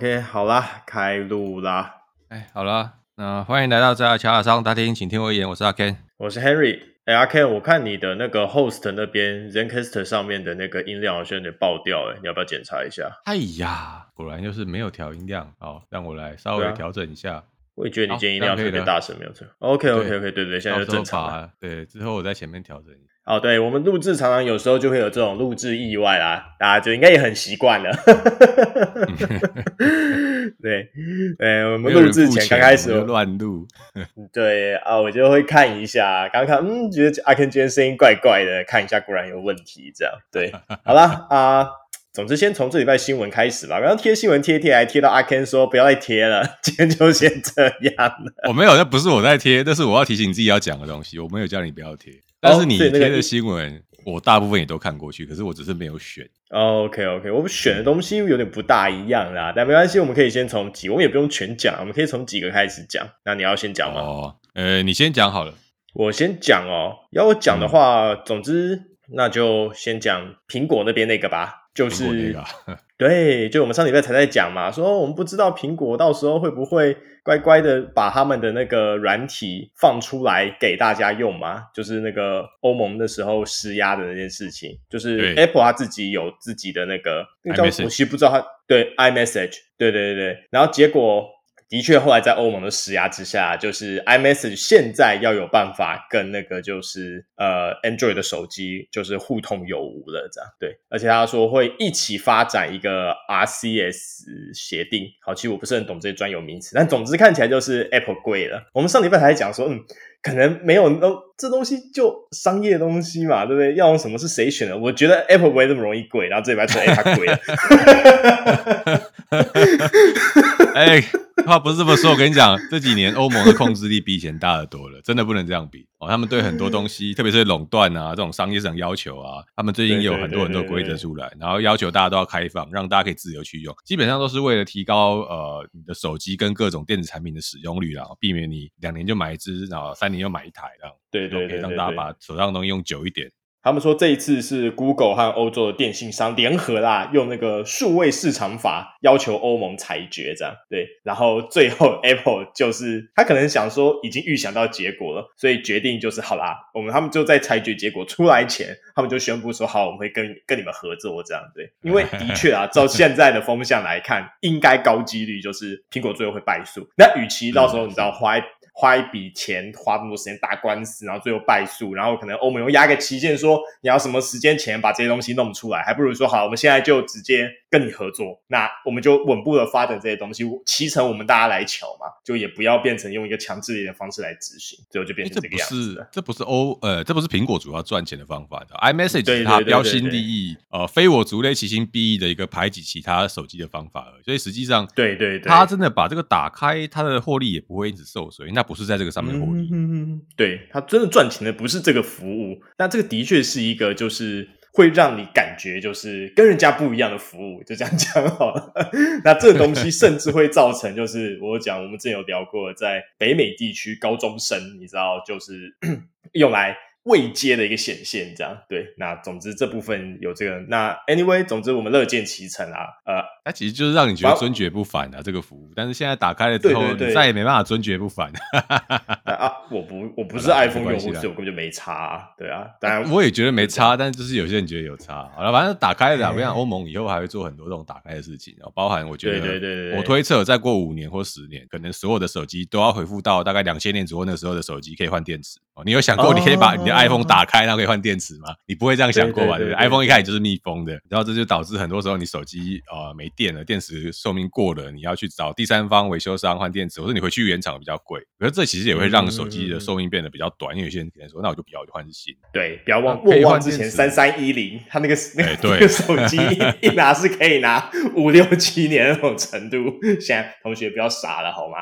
OK，好啦，开录啦。哎，好啦，那欢迎来到在乔雅商大厅，请听我一言，我是阿 Ken，我是 Henry。哎，阿 Ken，我看你的那个 Host 那边 Zencastr 上面的那个音量好像有点爆掉，哎，你要不要检查一下？哎呀，果然就是没有调音量，哦，让我来稍微调整一下。我也觉得你今天音量特别大声，没有错。OK，OK，OK，对对对，现在就正常了。对，之后我在前面调整一下。哦，对，我们录制常常有时候就会有这种录制意外啦，大家就应该也很习惯了。对，对，我们录制前刚开始乱录。对啊，我就会看一下，刚看，嗯，觉得阿 Ken 今天声音怪怪的，看一下果然有问题，这样。对，好啦。啊、呃。总之，先从这礼拜新闻开始吧。刚刚贴新闻贴贴，还贴到阿 Ken 说不要再贴了，今天就先这样了。我没有，那不是我在贴，那是我要提醒自己要讲的东西。我没有叫你不要贴，但是你贴的新闻，我大部分也都看过去，可是我只是没有选。哦、OK OK，我们选的东西有点不大一样啦，但没关系，我们可以先从几，我们也不用全讲，我们可以从几个开始讲。那你要先讲吗？哦，呃，你先讲好了。我先讲哦。要我讲的话，嗯、总之那就先讲苹果那边那个吧。就是对，就我们上礼拜才在讲嘛，说我们不知道苹果到时候会不会乖乖的把他们的那个软体放出来给大家用嘛，就是那个欧盟的时候施压的那件事情，就是 Apple 它自己有自己的那个，那叫我其实不知道它对 iMessage，对对对对，然后结果。的确，后来在欧盟的施压之下，就是 iMessage 现在要有办法跟那个就是呃 Android 的手机就是互通有无了，这样对。而且他说会一起发展一个 RCS 协定。好，其实我不是很懂这些专有名词，但总之看起来就是 Apple 贵了。我们上礼拜还讲说，嗯，可能没有那这东西就商业东西嘛，对不对？要用什么是谁选的？我觉得 Apple 不会这么容易贵，然后这礼拜说，哎，它贵了。哎。话不是这么说，我跟你讲，这几年欧盟的控制力比以前大得多了，真的不能这样比哦。他们对很多东西，特别是垄断啊这种商业上要求啊，他们最近有很多很多规则出来，然后要求大家都要开放，让大家可以自由去用，基本上都是为了提高呃你的手机跟各种电子产品的使用率，啦避免你两年就买一支，然后三年又买一台，这样对对对，让大家把手上的东西用久一点。他们说这一次是 Google 和欧洲的电信商联合啦，用那个数位市场法要求欧盟裁决，这样对。然后最后 Apple 就是他可能想说已经预想到结果了，所以决定就是好啦，我们他们就在裁决结果出来前，他们就宣布说好，我们会跟跟你们合作这样对。因为的确啊，照现在的风向来看，应该高几率就是苹果最后会败诉。那与其到时候你知道花。花一笔钱，花那么多时间打官司，然后最后败诉，然后可能欧盟又压个期限，说你要什么时间前把这些东西弄出来，还不如说好，我们现在就直接跟你合作，那我们就稳步的发展这些东西，期程我们大家来瞧嘛，就也不要变成用一个强制力的方式来执行，最后就变成这个样子。这不是，这不是欧呃，这不是苹果主要赚钱的方法的，iMessage 是它标新立异，呃，非我族类，其心必异的一个排挤其他手机的方法而已。所以实际上，对对对，它真的把这个打开，它的获利也不会因此受损，那不是在这个上面获利。嗯，对，它真的赚钱的不是这个服务，那这个的确是一个就是会让你感觉就是跟人家不一样的服务，就这样讲好了。那这个东西甚至会造成就是我讲我们之前有聊过，在北美地区高中生，你知道就是 用来。未接的一个显现，这样对。那总之这部分有这个。那 anyway，总之我们乐见其成啊。呃，它其实就是让你觉得尊爵不凡啊，这个服务。但是现在打开了之后，对对对，你再也没办法尊爵不凡。啊，我不，我不是 iPhone 用户，所以我根本就没差啊。对啊，当然我也觉得没差，但是就是有些人觉得有差。好了，反正打开了，我想欧盟以后还会做很多这种打开的事情，然后包含我觉得，对对对，我推测再过五年或十年，可能所有的手机都要恢复到大概两千年左右那时候的手机可以换电池。哦你有想过你可以把你的 iPhone 打开，然后可以换电池吗？你不会这样想过吧？对不对？iPhone 一开始就是密封的，然后这就导致很多时候你手机呃没电了，电池寿命过了，你要去找第三方维修商换电池，或者你回去原厂比较贵。可是这其实也会让手机的寿命变得比较短，因为有些人可能说，那我就不要，我就换新。对，不要忘莫忘之前三三一零，他那个那个那个手机 一拿是可以拿五六七年那种程度。现在同学不要傻了好吗？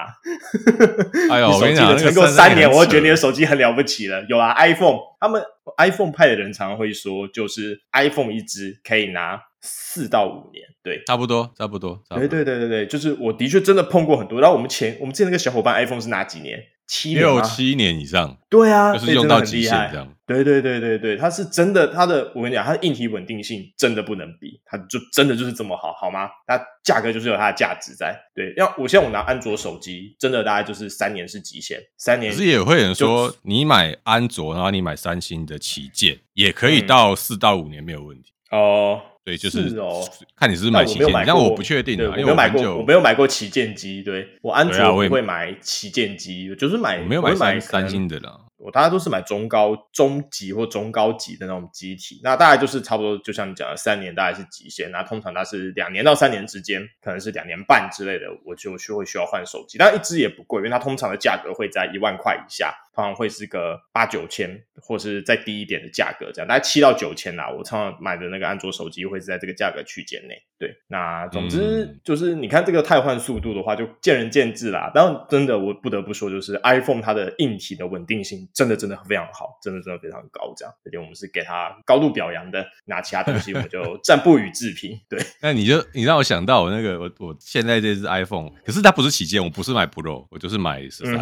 哎呦，我跟你讲，能够三年，我会觉得你的手机很了不起了。有啊，iPhone，他们 iPhone 派的人常常会说，就是 iPhone 一支可以拿四到五年，对，差不多，差不多。对对对对对，就是我的确真的碰过很多。然后我们前我们之前那个小伙伴 iPhone 是哪几年？七六七年以上。对啊，就是用到极限这样。对对对对对，它是真的，它的我跟你讲，它的硬体稳定性真的不能比，它就真的就是这么好，好吗？它价格就是有它的价值在。对，要我现在我拿安卓手机，真的大概就是三年是极限，三年。可是也会有人说，你买安卓，然后你买三星的旗舰，也可以到四到五年没有问题哦。嗯对，就是，是哦，看你是不是买旗舰，但我不确定，我没有买过，我没有买过旗舰机，对，我安卓不会买旗舰机，就是买，我没有买三三星的啦。我大家都是买中高中级或中高级的那种机体，那大概就是差不多，就像你讲的，三年大概是极限。那通常它是两年到三年之间，可能是两年半之类的，我就就会需要换手机。但一只也不贵，因为它通常的价格会在一万块以下，通常会是个八九千，或是再低一点的价格，这样大概七到九千啦。我常常买的那个安卓手机会是在这个价格区间内。对，那总之就是你看这个汰换速度的话，就见仁见智啦。当然，真的我不得不说，就是 iPhone 它的硬体的稳定性。真的真的非常好，真的真的非常高，这样这点我们是给它高度表扬的。那其他东西我们就 暂不予置评。对，那你就你让我想到我那个我我现在这只 iPhone，可是它不是旗舰，我不是买 Pro，我就是买十三。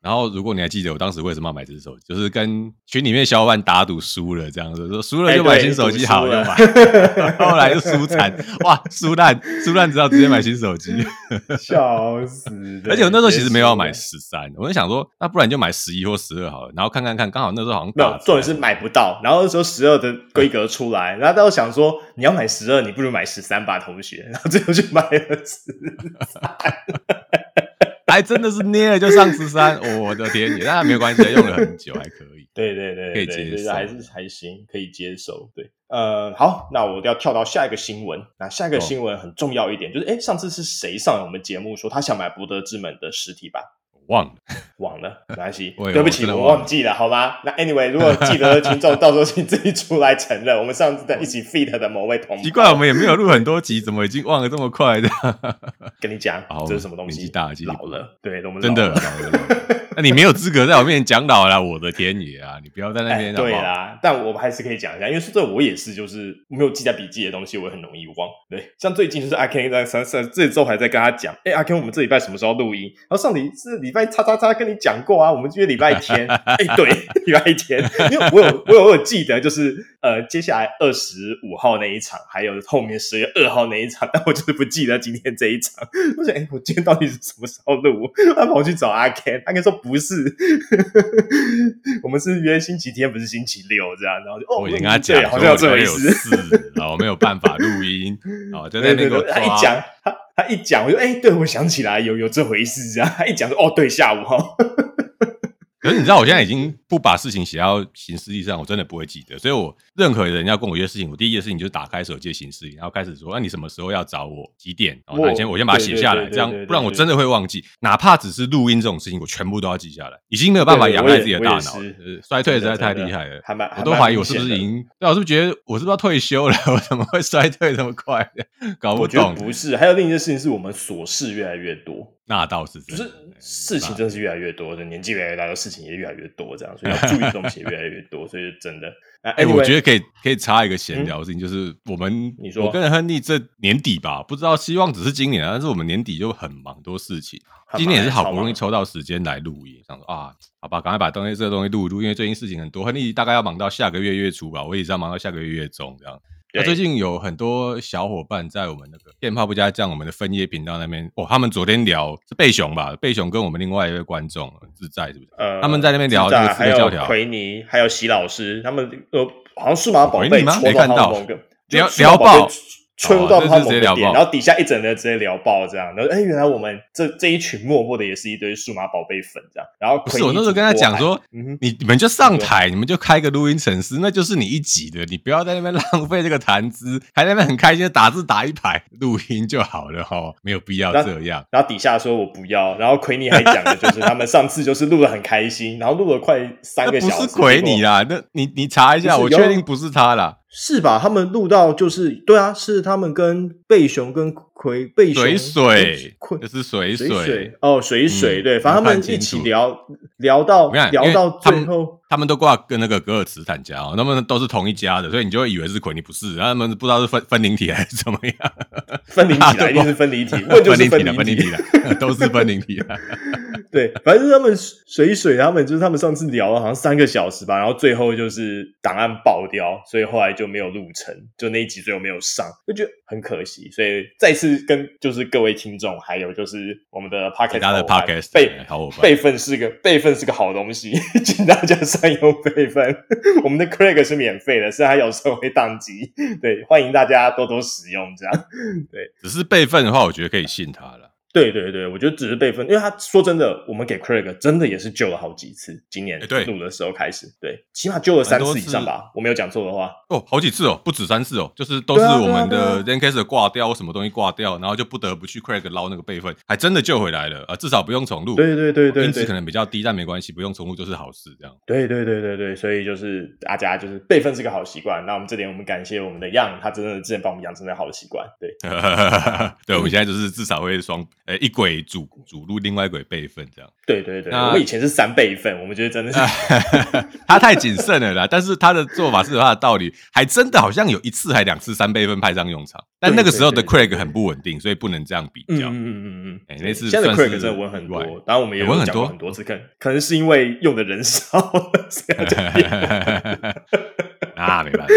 然后如果你还记得我当时为什么要买这只手机，就是跟群里面小伙伴打赌输了这样子，说输了就买新手机好，就买。后来就输惨，哇，输烂输烂，知道直接买新手机，笑死。而且我那时候其实没有要买十三，我就想说，那不然就买十一或十。二好了，然后看看看，刚好那时候好像没有，重点是买不到。然后那时候十二的规格出来，然后大家想说，你要买十二，你不如买十三吧，同学。然后最后就买了十三，还 真的是捏了就上十三，我的天爷！但没有关系，用了很久还可以。对对对，可以接受，还是还行，可以接受。对，呃，好，那我要跳到下一个新闻。那下一个新闻很重要一点，就是哎，上次是谁上我们节目说他想买博德之门的实体版？忘了，忘了，没关系，对不起，我忘记了，好吗？那 anyway，如果记得的听众，到时候请自己出来承认，我们上次在一起 feat 的某位同学，奇怪，我们也没有录很多集，怎么已经忘了这么快的？跟你讲，这是什么东西？大，老了，对，我们真的老了。那你没有资格在我面前讲老了，我的天爷啊！你不要在那边。对啦，但我们还是可以讲一下，因为说这我也是，就是没有记在笔记的东西，我也很容易忘。对，像最近就是阿 Ken 在三三这周还在跟他讲，哎，阿 Ken，我们这礼拜什么时候录音？然后上礼是礼拜叉叉叉跟你讲过啊，我们约礼拜天。哎，对，礼拜天，因为我有我有我有记得，就是呃，接下来二十五号那一场，还有后面十月二号那一场，但我就是不记得今天这一场。我想，哎，我今天到底是什么时候录？他跑去找阿 Ken，阿 Ken 说。不是，我们是约星期天，不是星期六这样。然后就哦，我已经跟他讲，好像有这回事，然后没有办法录音，哦，就在那个他一讲，他他一讲，我就哎，对我想起来有有这回事啊。他一讲说哦，对，下午哈。可是你知道，我现在已经不把事情写到行事历上，我真的不会记得。所以我任何人要跟我约事情，我第一件事情就是打开手机的行事历，然后开始说：“那、啊、你什么时候要找我？几点？”然后那先我先把它写下来，这样不然我真的会忘记。哪怕只是录音这种事情，我全部都要记下来。已经没有办法仰赖自己的大脑，衰退实在太厉害了。我都怀疑我是不是已经？对，我是不是觉得我是不是要退休了？我怎么会衰退这么快？搞不懂。不是，还有另一件事情是我们琐事越来越多。那倒是，就是事情真的是越来越多，的年纪越来越大，的事情也越来越多，这样，所以要注意的东西也越来越多，所以真的。哎，我觉得可以可以插一个闲聊的事情，就是我们，你说，我跟亨利这年底吧，不知道希望只是今年，但是我们年底就很忙，多事情。今年也是好不容易抽到时间来录音，想说啊，好吧，赶快把东西这个东西录一录，因为最近事情很多，亨利大概要忙到下个月月初吧，我也是要忙到下个月月中这样。那最近有很多小伙伴在我们那个电炮不加酱我们的分页频道那边哦，他们昨天聊是贝熊吧？贝熊跟我们另外一位观众自在是不是？呃，他们在那边聊这个还有奎尼，还有席老师，他们呃，好像数码宝贝吗？没看到聊聊爆。吹入到他某个点，然后底下一整个直接聊爆这样，然后哎，原来我们这这一群默默的也是一堆数码宝贝粉这样。然后不是我那时候跟他讲说，你你们就上台，你们就开个录音程式，那就是你一集的，你不要在那边 浪费这个谈资，还在那边很开心的打字打一排录音就好了哈，没有必要这样。然后底下说我不要，然后奎尼还讲的就是他们上次就是录的很开心，然后录了快三个小时。不是奎尼啦，那你你查一下，我确定不是他啦。是吧？他们录到就是对啊，是他们跟贝熊跟葵贝熊水水，就是水水哦，水水对，反正他们一起聊聊到聊到最后，他们都挂跟那个格尔茨坦家哦，他们都是同一家的，所以你就会以为是奎尼不是，然后他们不知道是分分灵体还是怎么样，分灵体一定是分离体，分离体的分离体的，都是分灵体的。对，反正他们水水，他们就是他们上次聊了好像三个小时吧，然后最后就是档案爆掉，所以后来就没有录成，就那一集最后没有上，就觉得很可惜。所以再次跟就是各位听众，还有就是我们的 Podcast 的 Podcast 备备份是个备份是个好东西，请大家善用备份。我们的 Craig 是免费的，虽然有时候会宕机，对，欢迎大家多多使用，这样对。只是备份的话，我觉得可以信他了。对对对，我觉得只是备份，因为他说真的，我们给 Craig 真的也是救了好几次。今年录的时候开始，对，对，起码救了三次以上吧，我没有讲错的话。哦，好几次哦，不止三次哦，就是都是我们的 Zencastr 挂掉，什么东西挂掉，然后就不得不去 Craig 捞那个备份，还真的救回来了啊，至少不用重录。对对对对，音质可能比较低，但没关系，不用重录就是好事。这样。对对对对对，所以就是大家就是备份是个好习惯。那我们这点我们感谢我们的 Yang，他真的之前帮我们养成了好的习惯。对，对，我们现在就是至少会双呃一轨主。主录另外一轨备份这样，对对对，我们以前是三备份，我们觉得真的是 他太谨慎了啦。但是他的做法是有他的道理，还真的好像有一次还两次三备份派上用场。但那个时候的 Craig 很不稳定，所以不能这样比较。嗯嗯嗯嗯，哎，那次现在 Craig 真的稳很多，当然后我们也稳很多很多次，可可能是因为用的人少，那没办法。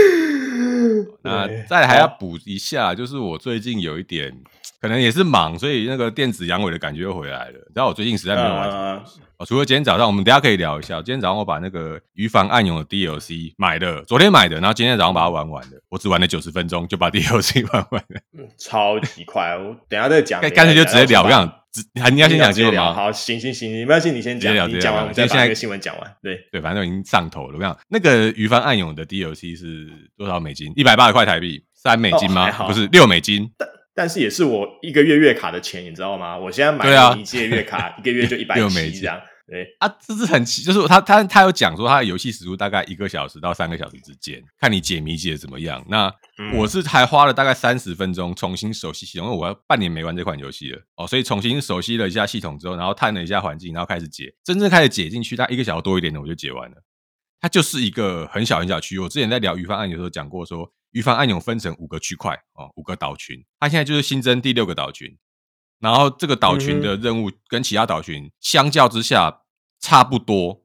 那再还要补一下，就是我最近有一点。可能也是忙，所以那个电子阳痿的感觉又回来了。然后我最近实在没有玩除了今天早上，我们等下可以聊一下。今天早上我把那个《鱼房暗涌》的 DLC 买了，昨天买的，然后今天早上把它玩完了。我只玩了九十分钟就把 DLC 玩完了，嗯，超级快。我等下再讲，干脆就直接聊，这样。还你要先讲新闻吗？好，行行行，你没关系，你先讲，你讲完，我们再把这个新闻讲完。对对，反正都已经上头了。我跟你讲，那个《于帆暗涌》的 DLC 是多少美金？一百八十块台币，三美金吗？不是，六美金。但但是也是我一个月月卡的钱，你知道吗？我现在买一届月卡，一个月就一百七这样。对啊，这是很奇，就是他他他有讲说他的游戏时速大概一个小时到三个小时之间，看你解谜解的怎么样。那我是还花了大概三十分钟重新熟悉系统，因为我要半年没玩这款游戏了哦，所以重新熟悉了一下系统之后，然后探了一下环境，然后开始解，真正开始解进去，大概一个小时多一点的我就解完了。它就是一个很小很小区域。我之前在聊鱼方案的时候讲过说。鱼房按钮分成五个区块哦，五个岛群。它现在就是新增第六个岛群，然后这个岛群的任务跟其他岛群相较之下差不多，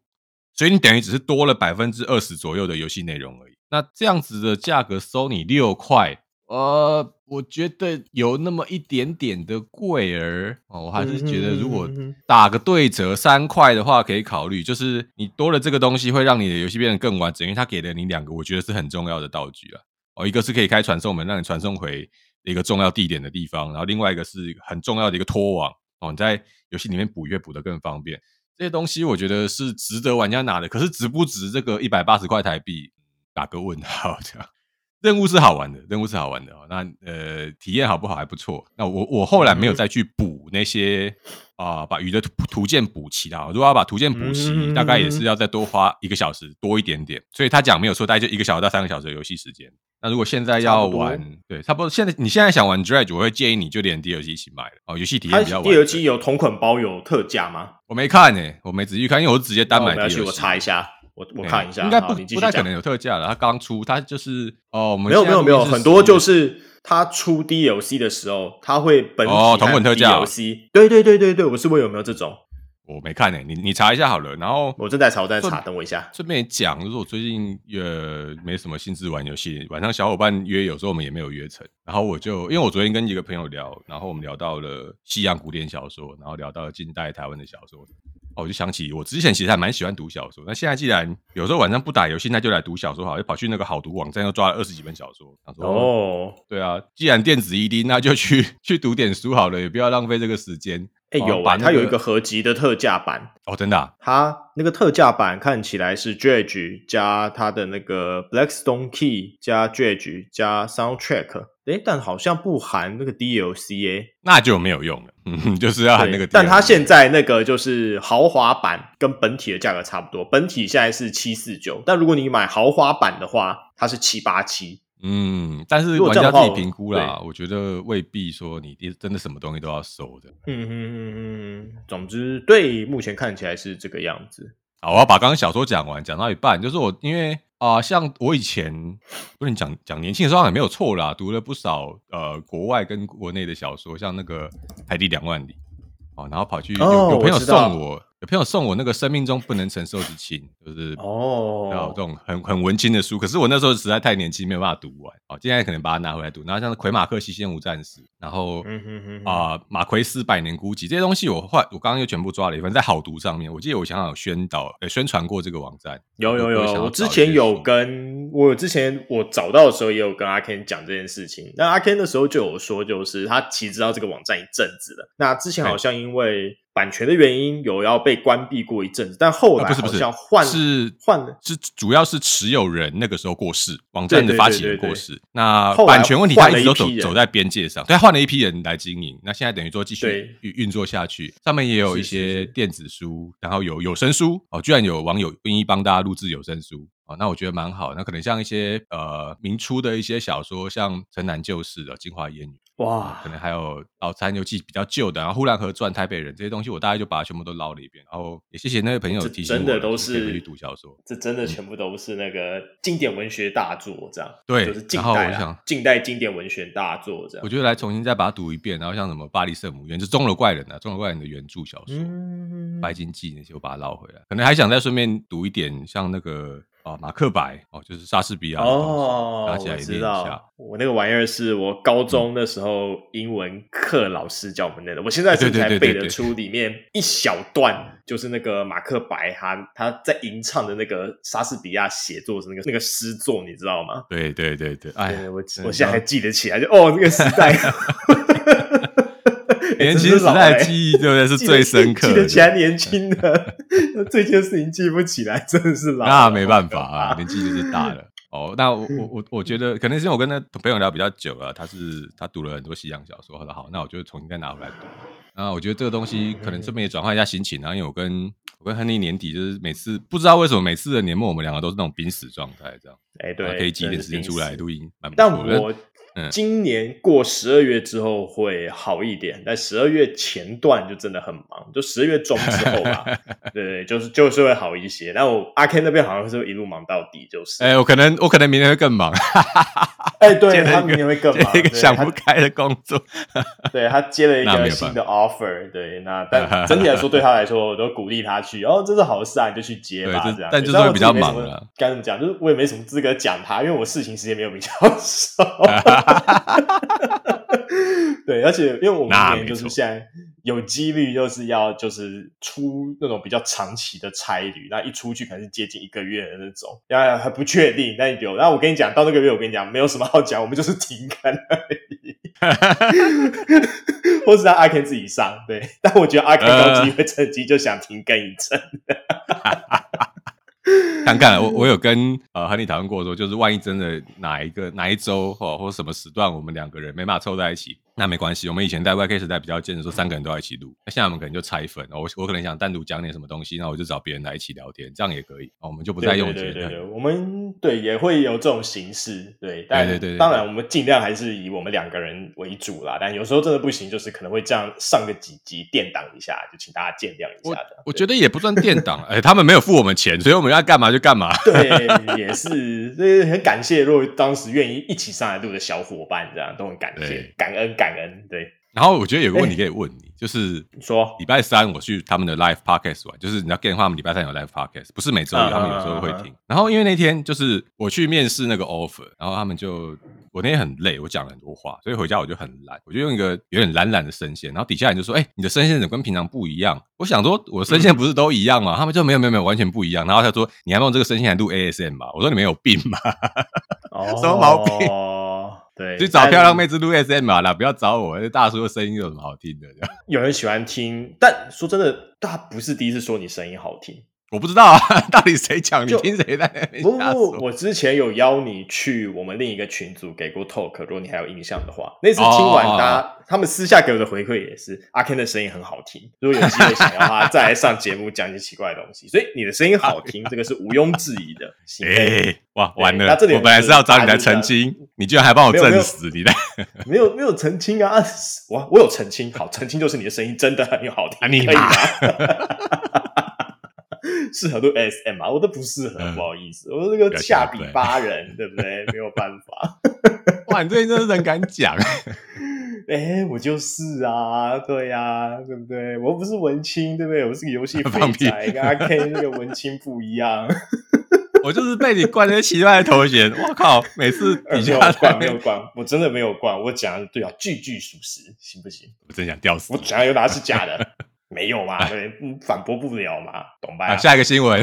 所以你等于只是多了百分之二十左右的游戏内容而已。那这样子的价格收你六块，呃，我觉得有那么一点点的贵儿哦。我还是觉得如果打个对折三块的话，可以考虑。就是你多了这个东西，会让你的游戏变得更完整，因为它给了你两个我觉得是很重要的道具啊。哦，一个是可以开传送门，让你传送回一个重要地点的地方，然后另外一个是很重要的一个拖网哦，你在游戏里面补月补得更方便。这些东西我觉得是值得玩家拿的，可是值不值这个一百八十块台币？打个问号这样。任务是好玩的，任务是好玩的哦。那呃，体验好不好还不错。那我我后来没有再去补那些啊、呃，把鱼的图图鉴补齐了。如果要把图鉴补齐，大概也是要再多花一个小时多一点点。所以他讲没有错，大概就一个小时到三个小时的游戏时间。那如果现在要玩，对，差不多。现在你现在想玩 Dredge，我会建议你就连 DLC 一起买了哦。游戏体验比较。DLC 有同款包有特价吗？我没看呢、欸，我没仔细看，因为我是直接单买 DLC。我查一下。我我看一下，应该不不太可能有特价了。它刚出，它就是哦，我们没有没有没有很多，就是它出 DLC 的时候，它会本体哦同款特价 DLC。对对对对对，我是问有没有这种，我没看呢，你你查一下好了。然后我正在查，我在查，等我一下。顺便讲，就是我最近也没什么兴致玩游戏，晚上小伙伴约，有时候我们也没有约成。然后我就因为我昨天跟一个朋友聊，然后我们聊到了西洋古典小说，然后聊到了近代台湾的小说。哦，我就想起我之前其实还蛮喜欢读小说，那现在既然有时候晚上不打游戏，那就来读小说好，就跑去那个好读网站又抓了二十几本小说。说哦，对啊，既然电子 ED，，那就去去读点书好了，也不要浪费这个时间。哎、欸，有啊，它有一个合集的特价版哦，真的、啊，它那个特价版看起来是 Dredge 加它的那个 Blackstone Key 加 Dredge 加 Soundtrack。诶，但好像不含那个 DLC 诶，那就没有用了。嗯，就是要含那个 DLC。但它现在那个就是豪华版，跟本体的价格差不多。本体现在是七四九，但如果你买豪华版的话，它是七八七。嗯，但是玩家自己评估啦，我，我觉得未必说你真的什么东西都要收的。嗯嗯嗯嗯，总之，对，目前看起来是这个样子。好，我要把刚刚小说讲完，讲到一半，就是我因为。啊、呃，像我以前不是你讲讲年轻的时候也没有错啦，读了不少呃国外跟国内的小说，像那个《海底两万里》哦，然后跑去有有朋友送我。有朋友送我那个《生命中不能承受之轻》，就是哦，然后这种很很文青的书。可是我那时候实在太年轻，没有办法读完。哦，现在可能把它拿回来读。然后像是魁马克西线无战士，然后啊马奎斯百年孤寂这些东西，我后来我刚刚又全部抓了一份在好读上面。我记得我想想有宣导呃宣传过这个网站，有有有，我，我之前有跟我之前我找到的时候也有跟阿 Ken 讲这件事情。那阿 Ken 的时候就有说，就是他其实知道这个网站一阵子了。那之前好像因为版权的原因有要被关闭过一阵子，但后来好像换是换了，是主要是持有人那个时候过世，网站的发起人过世。那版权问题他一直都走走在边界上，对，换了一批人来经营。那现在等于说继续运运作下去，上面也有一些电子书，然后有有声书哦，居然有网友愿意帮大家录制有声书。哦，那我觉得蛮好。那可能像一些呃明初的一些小说，像城南旧事的《京华烟雨》哇，可能还有《老残游记》比较旧的，然后《呼兰河传》《台北人》这些东西，我大概就把它全部都捞了一遍。然后也谢谢那位朋友提醒我，真的都是去读小说，这真的全部都是那个经典文学大作，这样对，就是近代啊，近代经典文学大作这样。我觉得来重新再把它读一遍，然后像什么《巴黎圣母院》就《钟楼怪人》啊，《钟楼怪人》的原著小说，嗯《白金记》那些，我把它捞回来。可能还想再顺便读一点，像那个。哦，马克白哦，就是莎士比亚哦，拿起来念一下。我那个玩意儿是我高中的时候英文课老师教我们的，我现在才背得出里面一小段，就是那个马克白他他在吟唱的那个莎士比亚写作的那个那个诗作，你知道吗？对对对对，哎，我我现在还记得起来，就哦，那个时代。年轻时代的记忆，对不对？是最深刻的。记得起来年轻的，这件事情记不起来，真的是老。那没办法啊，年纪就是大了。哦，那我我我我觉得，可能是因为我跟那朋友聊比较久了，他是他读了很多西洋小说。他说好，那我就重新再拿回来读。那我觉得这个东西可能顺便也转换一下心情。然后因为我跟我跟亨利年底就是每次不知道为什么每次的年末我们两个都是那种濒死状态，这样。哎，对，可以挤一点时间出来录音，蛮不错的。但我今年过十二月之后会好一点，但十二月前段就真的很忙，就十二月中之后吧，对对，就是就是会好一些。但我阿 Ken 那边好像是会一路忙到底，就是。哎、欸，我可能我可能明年会更忙。哎、欸，对，他明年会更忙，一个想不开的工作。对，他接了一个新的 offer，对，那但整体来说对他来说，我都鼓励他去。哦，这是好事啊，你就去接吧，这样。但就是会比较忙了。该怎么讲？就是我也没什么资格讲他，因为我事情时间没有比较少。对，而且因为我们明年就是现在有几率就是要就是出那种比较长期的差旅，那一出去可能是接近一个月的那种，然后还不确定，但有。然后我跟你讲，到那个月我跟你讲，没有什么好讲，我们就是停刊而已，或是让阿 Ken 自己上。对，但我觉得阿 Ken 高机会趁机就想停更一阵。看看，我我有跟呃和你讨论过说，就是万一真的哪一个哪一周或或什么时段，我们两个人没办法凑在一起。那没关系，我们以前在 YK 时代比较贱的时候，三个人都要一起录。那现在我们可能就拆分，我我可能想单独讲点什么东西，那我就找别人来一起聊天，这样也可以。我们就不再用这个。对对对对，我们对也会有这种形式，对，但对对对，当然我们尽量还是以我们两个人为主啦。但有时候真的不行，就是可能会这样上个几集垫档一下，就请大家见谅一下的。我觉得也不算垫档，哎，他们没有付我们钱，所以我们要干嘛就干嘛。对，也是，所以很感谢，如果当时愿意一起上来录的小伙伴，这样都很感谢，感恩感恩，对。然后我觉得有个问题可以问你，欸、就是说礼拜三我去他们的 live podcast 玩，就是你要 get 的话，他们礼拜三有 live podcast，不是每周一，他们有时候会听。嗯、然后因为那天就是我去面试那个 offer，然后他们就我那天很累，我讲了很多话，所以回家我就很懒，我就用一个有点懒懒的声线，然后底下人就说：“哎、欸，你的声线怎么跟平常不一样？”我想说我的声线不是都一样吗？嗯、他们就没有没有没有完全不一样。然后他说：“你还用这个声线来录 ASM 吗？”我说：“你们有病吗？哦、什么毛病？”对，去找漂亮妹子录 SM 啊啦，不要找我，这大叔的声音有什么好听的？有人喜欢听，但说真的，他不是第一次说你声音好听。我不知道啊，到底谁讲？你听谁在那边？不不，我之前有邀你去我们另一个群组给过 talk，如果你还有印象的话，那次听完他他们私下给我的回馈也是阿 Ken 的声音很好听。如果有机会想要他再来上节目讲一些奇怪的东西，所以你的声音好听，这个是毋庸置疑的。哎，哇，完了！我本来是要找你来澄清，你居然还帮我证实你的，没有没有澄清啊！我我有澄清，好，澄清就是你的声音真的很好听，你可以吗？适合都 SM 啊，我都不适合，不好意思，我这个下比巴人，对不对？没有办法。哇，你最近真的是很敢讲。哎，我就是啊，对呀、啊，对不对？我又不是文青，对不对？我是个游戏废柴，跟阿 K 那个文青不一样。我就是被你冠那些奇怪的头衔，我靠！每次你没有冠，没有冠，我真的没有冠。我讲的对啊，句句属实，行不行？我真想吊死。我讲的有哪是假的？没有嘛？对，反驳不了嘛？懂吧？下一个新闻。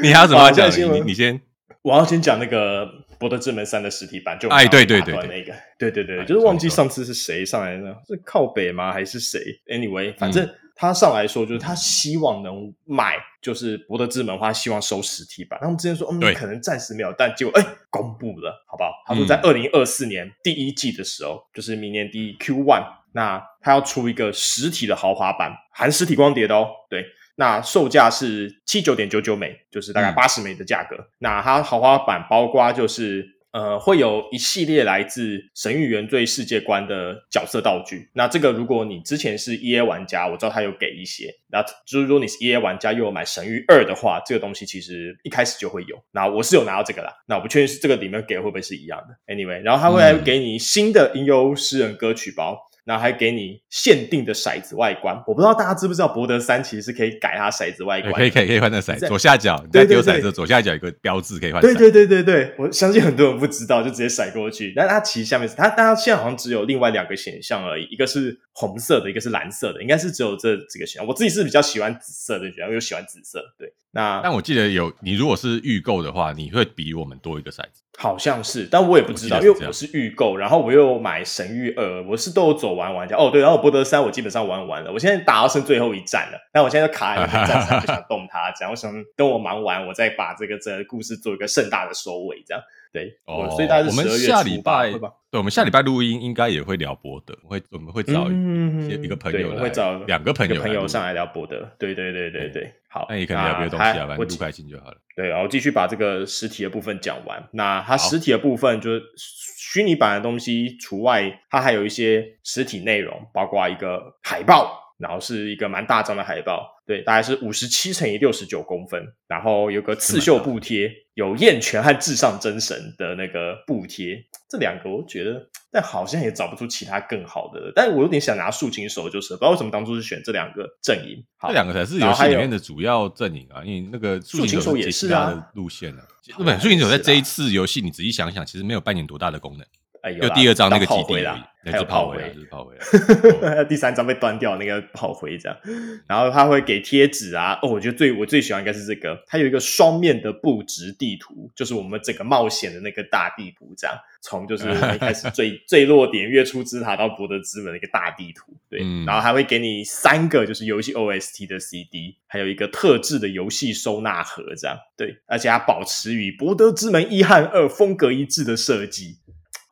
你还要怎么讲？你你先，我要先讲那个《博德之门三》的实体版，就哎，对对对，那个，对对对，就是忘记上次是谁上来的，是靠北吗？还是谁？Anyway，反正。他上来说，就是他希望能买，就是博德之门的话，希望收实体版。他们之前说，嗯，可能暂时没有，但结果哎，公布了，好不好？他说在二零二四年第一季的时候，嗯、就是明年第一 Q one，那他要出一个实体的豪华版，含实体光碟的哦。对，那售价是七九点九九美，就是大概八十美的价格。嗯、那它豪华版包括就是。呃，会有一系列来自《神域原罪》世界观的角色道具。那这个，如果你之前是 EA 玩家，我知道他有给一些。那就是如果你是 EA 玩家又有买《神域二》的话，这个东西其实一开始就会有。那我是有拿到这个啦。那我不确定是这个里面给会不会是一样的。Anyway，然后他会来给你新的音优诗人歌曲包。然后还给你限定的骰子外观，我不知道大家知不知道，博德三其实是可以改它骰子外观，可以可以可以换成骰子左下角，对对对，丢骰子左下角有一个标志可以换。对对对对对，我相信很多人不知道，就直接甩过去。但它其实下面是它，但它现在好像只有另外两个选项而已，一个是红色的，一个是蓝色的，应该是只有这几个选项。我自己是比较喜欢紫色的，选项，因为喜欢紫色。对，那但我记得有你如果是预购的话，你会比我们多一个骰子。好像是，但我也不知道，因为我是预购，然后我又买神域二，我是都有走完玩家。哦，对，然后博德三我基本上玩完了，我现在打到剩最后一站了，但我现在就卡在那个战场，不想动它，这样我想等我忙完，我再把这个这个故事做一个盛大的收尾，这样。对，哦，所以大概是我们下礼拜，对，我们下礼拜录音应该也会聊博德，会我们会找一个朋友，会找两个朋友朋友上来聊博德。对对对对对，好，那你可能聊别的东西啊，反正录开心就好了。对，然后继续把这个实体的部分讲完。那它实体的部分就是虚拟版的东西除外，它还有一些实体内容，包括一个海报，然后是一个蛮大张的海报。对，大概是五十七乘以六十九公分，然后有个刺绣布贴，有燕泉和至上真神的那个布贴，这两个我觉得，但好像也找不出其他更好的，但我有点想拿竖琴手，就是不知道为什么当初是选这两个阵营，这两个才是游戏里面的主要阵营啊，因为那个竖琴手也是啊路线啊，不，竖琴手在这一次游戏，你仔细想想，其实没有扮演多大的功能。哎，有第二张那个基地啦，还有炮灰，就是炮灰。第三张被端掉那个炮灰这样，然后他会给贴纸啊。哦，我觉得最我最喜欢应该是这个，它有一个双面的布置地图，就是我们整个冒险的那个大地图这样。从就是一开始最 最落点月初之塔到博德之门的一个大地图，对。嗯、然后还会给你三个就是游戏 OST 的 CD，还有一个特制的游戏收纳盒这样。对，而且它保持与博德之门一和二风格一致的设计。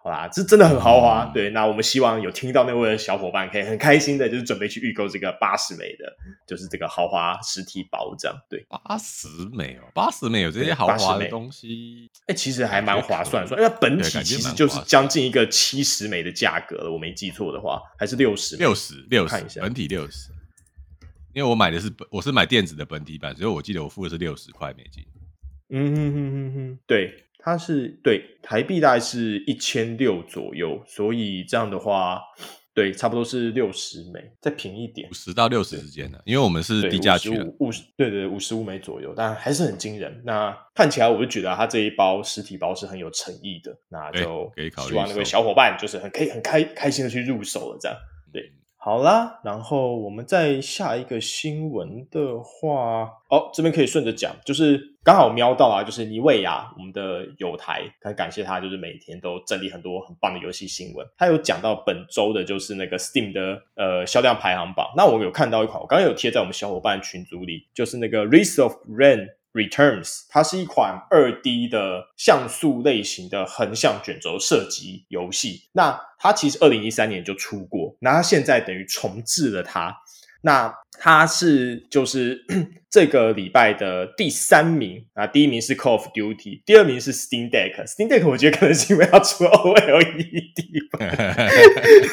好啦，这真的很豪华。嗯、对，那我们希望有听到那位的小伙伴可以很开心的，就是准备去预购这个八十美的，就是这个豪华实体包这样。对，八十美哦，八十美有这些豪华的东西，哎、欸，其实还蛮划算。算，因为本体其实就是将近一个七十美的价格了，我没记错的话，还是六十，六十，六十，看一下，本体六十。因为我买的是本我是买电子的本体版，所以我记得我付的是六十块美金。嗯哼哼哼哼，对。它是对台币大概是一千六左右，所以这样的话，对，差不多是六十美，再便宜一点，五十到六十之间的，因为我们是低价区，五十对对五十五美左右，但还是很惊人。那看起来我就觉得它这一包实体包是很有诚意的，那就希望那位小伙伴就是很可以很开开心的去入手了，这样对。好啦，然后我们再下一个新闻的话，哦，这边可以顺着讲，就是刚好瞄到啊，就是妮维雅，我们的友台，很感谢他，就是每天都整理很多很棒的游戏新闻。他有讲到本周的，就是那个 Steam 的呃销量排行榜。那我有看到一款，我刚刚有贴在我们小伙伴群组里，就是那个 rise of Rain。Returns，它是一款二 D 的像素类型的横向卷轴射击游戏。那它其实二零一三年就出过，那它现在等于重置了它。那它是就是 这个礼拜的第三名啊，第一名是 Call of Duty，第二名是 Steam Deck。Steam Deck 我觉得可能是因为要出 OLED 版，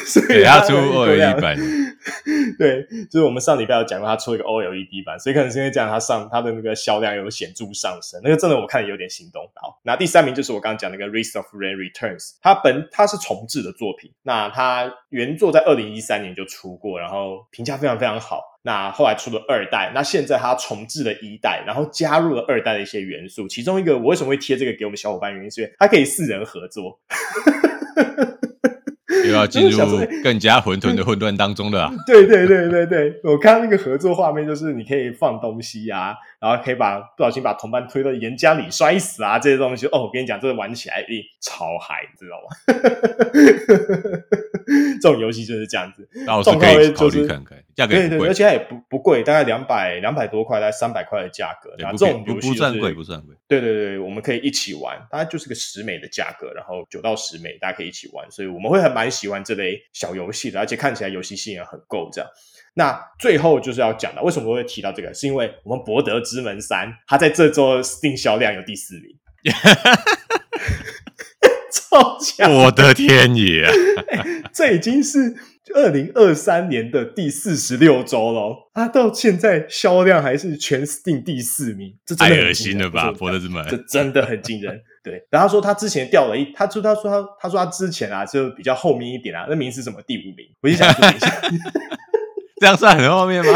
所以他出 OLED 版。对，就是我们上礼拜有讲过，他出一个 OLED 版，所以可能是因为这样，它上它的那个销量有显著上升。那个真的我看有点心动。好，那第三名就是我刚刚讲那个《Rise of Rain Returns》，它本它是重置的作品，那它原作在二零一三年就出过，然后评价非常非常好。那后来出了二代，那现在它重制了一代，然后加入了二代的一些元素。其中一个我为什么会贴这个给我们小伙伴，原因是因为它可以四人合作。又要进入更加混沌的混乱当中了啊！对对对对对，我看到那个合作画面，就是你可以放东西啊，然后可以把不小心把同伴推到岩浆里摔死啊，这些东西哦，我跟你讲，这个玩起来一定超嗨，你知道吗？这种游戏就是这样子，到时候可以考虑看看，价格对对，而且它也不不贵，大概两百两百多块，大概三百块的价格，然后这种游戏不算贵，不算贵。对对对，我们可以一起玩，大概就是个十美的价格，然后九到十美，大家可以一起玩，所以我们会很蛮喜欢这类小游戏的，而且看起来游戏性也很够。这样，那最后就是要讲的，为什么我会提到这个？是因为我们《博德之门三》它在这周 Steam 销量有第四名。超强！我的天爷、欸！这已经是二零二三年的第四十六周了，它到现在销量还是全 Steam 第四名，这太恶心了吧？博德之门，这真的很惊人。对，然后他说他之前掉了一，他说他说他他说他之前啊就比较后面一点啊，那名是什么？第五名。我就想说一下，这样算很后面吗？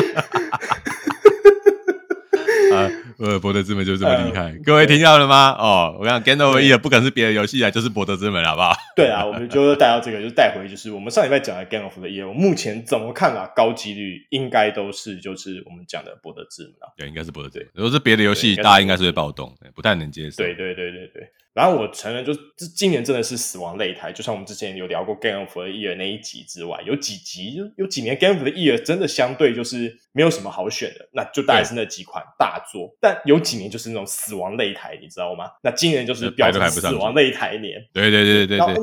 啊，呃，博德之门就这么厉害，各位听到了吗？哦，我讲 Game the Year 不可能是别的游戏啊，就是博德之门，好不好？对啊，我们就带到这个，就带回就是我们上礼拜讲的 Game Year，我目前怎么看啊？高几率应该都是就是我们讲的博德之门啊，对，应该是博德之门。如果是别的游戏，大家应该是会暴动，不太能接受。对对对对对。然后我承认，就是今年真的是死亡擂台。就像我们之前有聊过 Game of the Year 那一集之外，有几集有有几年 Game of the Year 真的相对就是没有什么好选的，那就大概是那几款大作。但有几年就是那种死亡擂台，你知道吗？那今年就是标准死亡擂台年。对对对对对。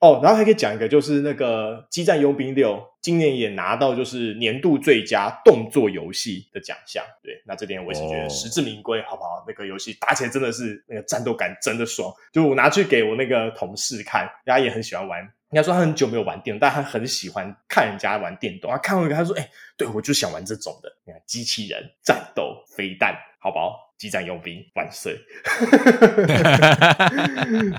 哦，然后还可以讲一个，就是那个《激战佣兵六》今年也拿到就是年度最佳动作游戏的奖项。对，那这点我也是觉得实至名归，好不好？那个游戏打起来真的是那个战斗感真的爽，就我拿去给我那个同事看，人家也很喜欢玩。应该说他很久没有玩电动，但他很喜欢看人家玩电动。他看完一个，他说：“哎、欸，对我就想玩这种的，你看机器人战斗飞弹，好不好？”机战佣兵万岁！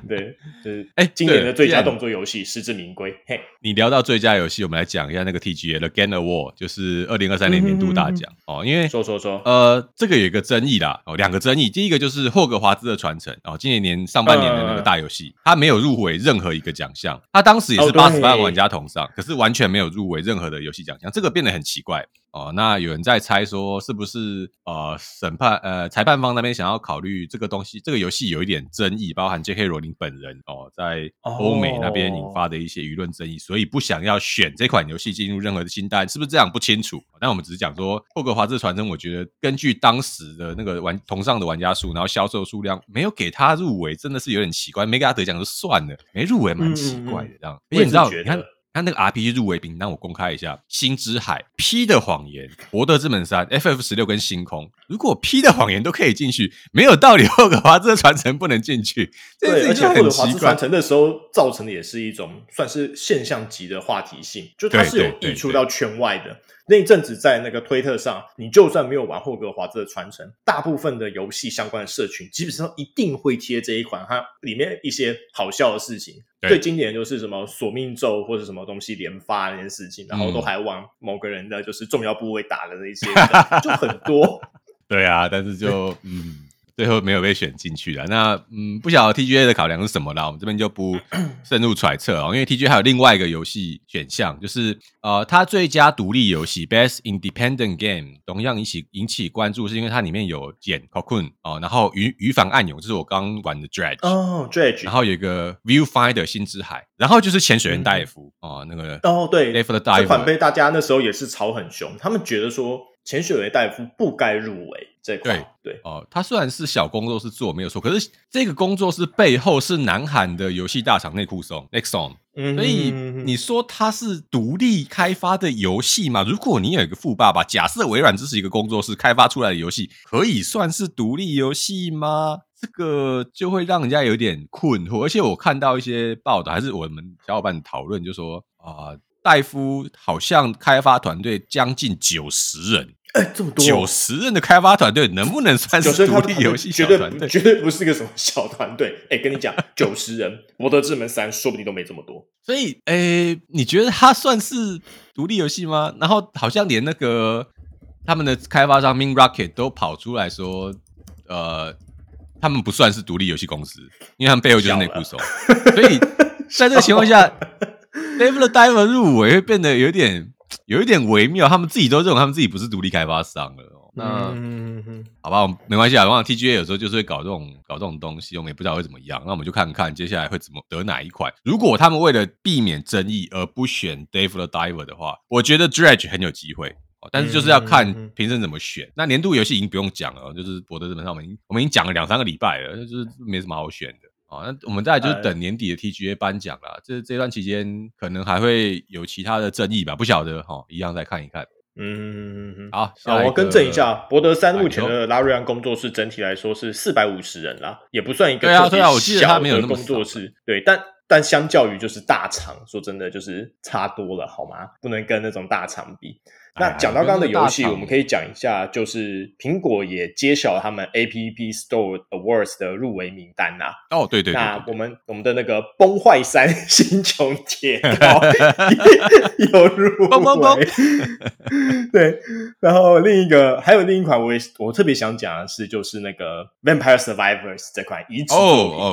对，就是哎，今年的最佳动作游戏实至名归。嘿，你聊到最佳游戏，我们来讲一下那个 TGA 的 Game Award，就是二零二三年年度大奖哦。因为说说说，呃，这个有一个争议啦，哦，两个争议。第一个就是霍格华兹的传承哦，今年年上半年的那个大游戏，它没有入围任何一个奖项。它当时也是八十八万玩家同上，可是完全没有入围任何的游戏奖项，这个变得很奇怪。哦，那有人在猜说，是不是呃审判呃裁判方那边想要考虑这个东西，这个游戏有一点争议，包含 J.K. 罗琳本人哦，在欧美那边引发的一些舆论争议，所以不想要选这款游戏进入任何的清单，是不是这样？不清楚。但我们只是讲说，霍格华兹传承，我觉得根据当时的那个玩同上的玩家数，然后销售数量，没有给他入围，真的是有点奇怪。没给他得奖就算了，没入围蛮奇怪的，这样。因为你知道，你看。他那个 RPG 入围名单，我公开一下：《星之海》、《P 的谎言》、《博德之门三》、《FF 十六》跟《星空》。如果《P 的谎言》都可以进去，没有道理霍格华兹的传承不能进去。对，而且霍格华兹传承的时候造成的也是一种算是现象级的话题性，就它是有溢出到圈外的。那一阵子在那个推特上，你就算没有玩霍格华兹的传承，大部分的游戏相关的社群基本上一定会贴这一款，它里面一些好笑的事情。最经典就是什么索命咒或者什么东西连发那件事情，然后都还往某个人的就是重要部位打的那些，就很多。对啊，但是就嗯。最后没有被选进去了。那嗯，不晓得 TGA 的考量是什么啦？我们这边就不 深入揣测哦。因为 TGA 还有另外一个游戏选项，就是呃，它最佳独立游戏 Best Independent Game，同样引起引起关注，是因为它里面有剪 Cocoon 哦，然后鱼鱼反暗涌，就是我刚玩的 Dredge 哦 Dredge，然后有一个 Viewfinder 星之海，然后就是潜水员戴夫、嗯、哦，那个哦对，戴夫的戴夫，这款被大家那时候也是吵很凶，他们觉得说。潜水员大夫不该入围这块，对对哦，他虽然是小工作室做没有错，可是这个工作室背后是南韩的游戏大厂内库松 Nexon，所以你说它是独立开发的游戏吗？如果你有一个富爸爸，假设微软只是一个工作室开发出来的游戏，可以算是独立游戏吗？这个就会让人家有点困惑。而且我看到一些报道，还是我们小伙伴讨论，就说啊。呃戴夫好像开发团队将近九十人哎，这么多九十人的开发团队能不能算是独立游戏小团队？绝对不是个什么小团队。哎，跟你讲，九十人，《博德之门三》说不定都没这么多。所以，哎，你觉得它算是独立游戏吗？然后好像连那个他们的开发商 Mean Rocket 都跑出来说，呃，他们不算是独立游戏公司，因为他们背后就是内部手。所以在这个情况下 ，Dave the Diver 入围会变得有点。有一点微妙，他们自己都认为他们自己不是独立开发商了。那、嗯、好吧，没关系啊。往往 TGA 有时候就是会搞这种搞这种东西，我们也不知道会怎么样。那我们就看看接下来会怎么得哪一款。如果他们为了避免争议而不选 Dave the Diver 的话，我觉得 Dredge 很有机会。但是就是要看评审怎么选。嗯、那年度游戏已经不用讲了，就是博德这本上，我们已经我们已经讲了两三个礼拜了，就是没什么好选的。啊，那我们再来就是等年底的 TGA 颁奖啦。这这段期间可能还会有其他的争议吧，不晓得哈，一样再看一看。嗯，好，我更正一下，博德三目前的拉瑞安工作室整体来说是四百五十人啦，也不算一个对啊对啊，我记得他没有那么工作室，对，但但相较于就是大厂，说真的就是差多了，好吗？不能跟那种大厂比。那讲到刚刚的游戏，我们可以讲一下，就是苹果也揭晓他们 App Store Awards 的入围名单呐。哦，对对对，那我们我们的那个崩坏三星穹铁道 有入围。对，然后另一个还有另一款，我也我特别想讲的是，就是那个 Vampire Survivors 这款移植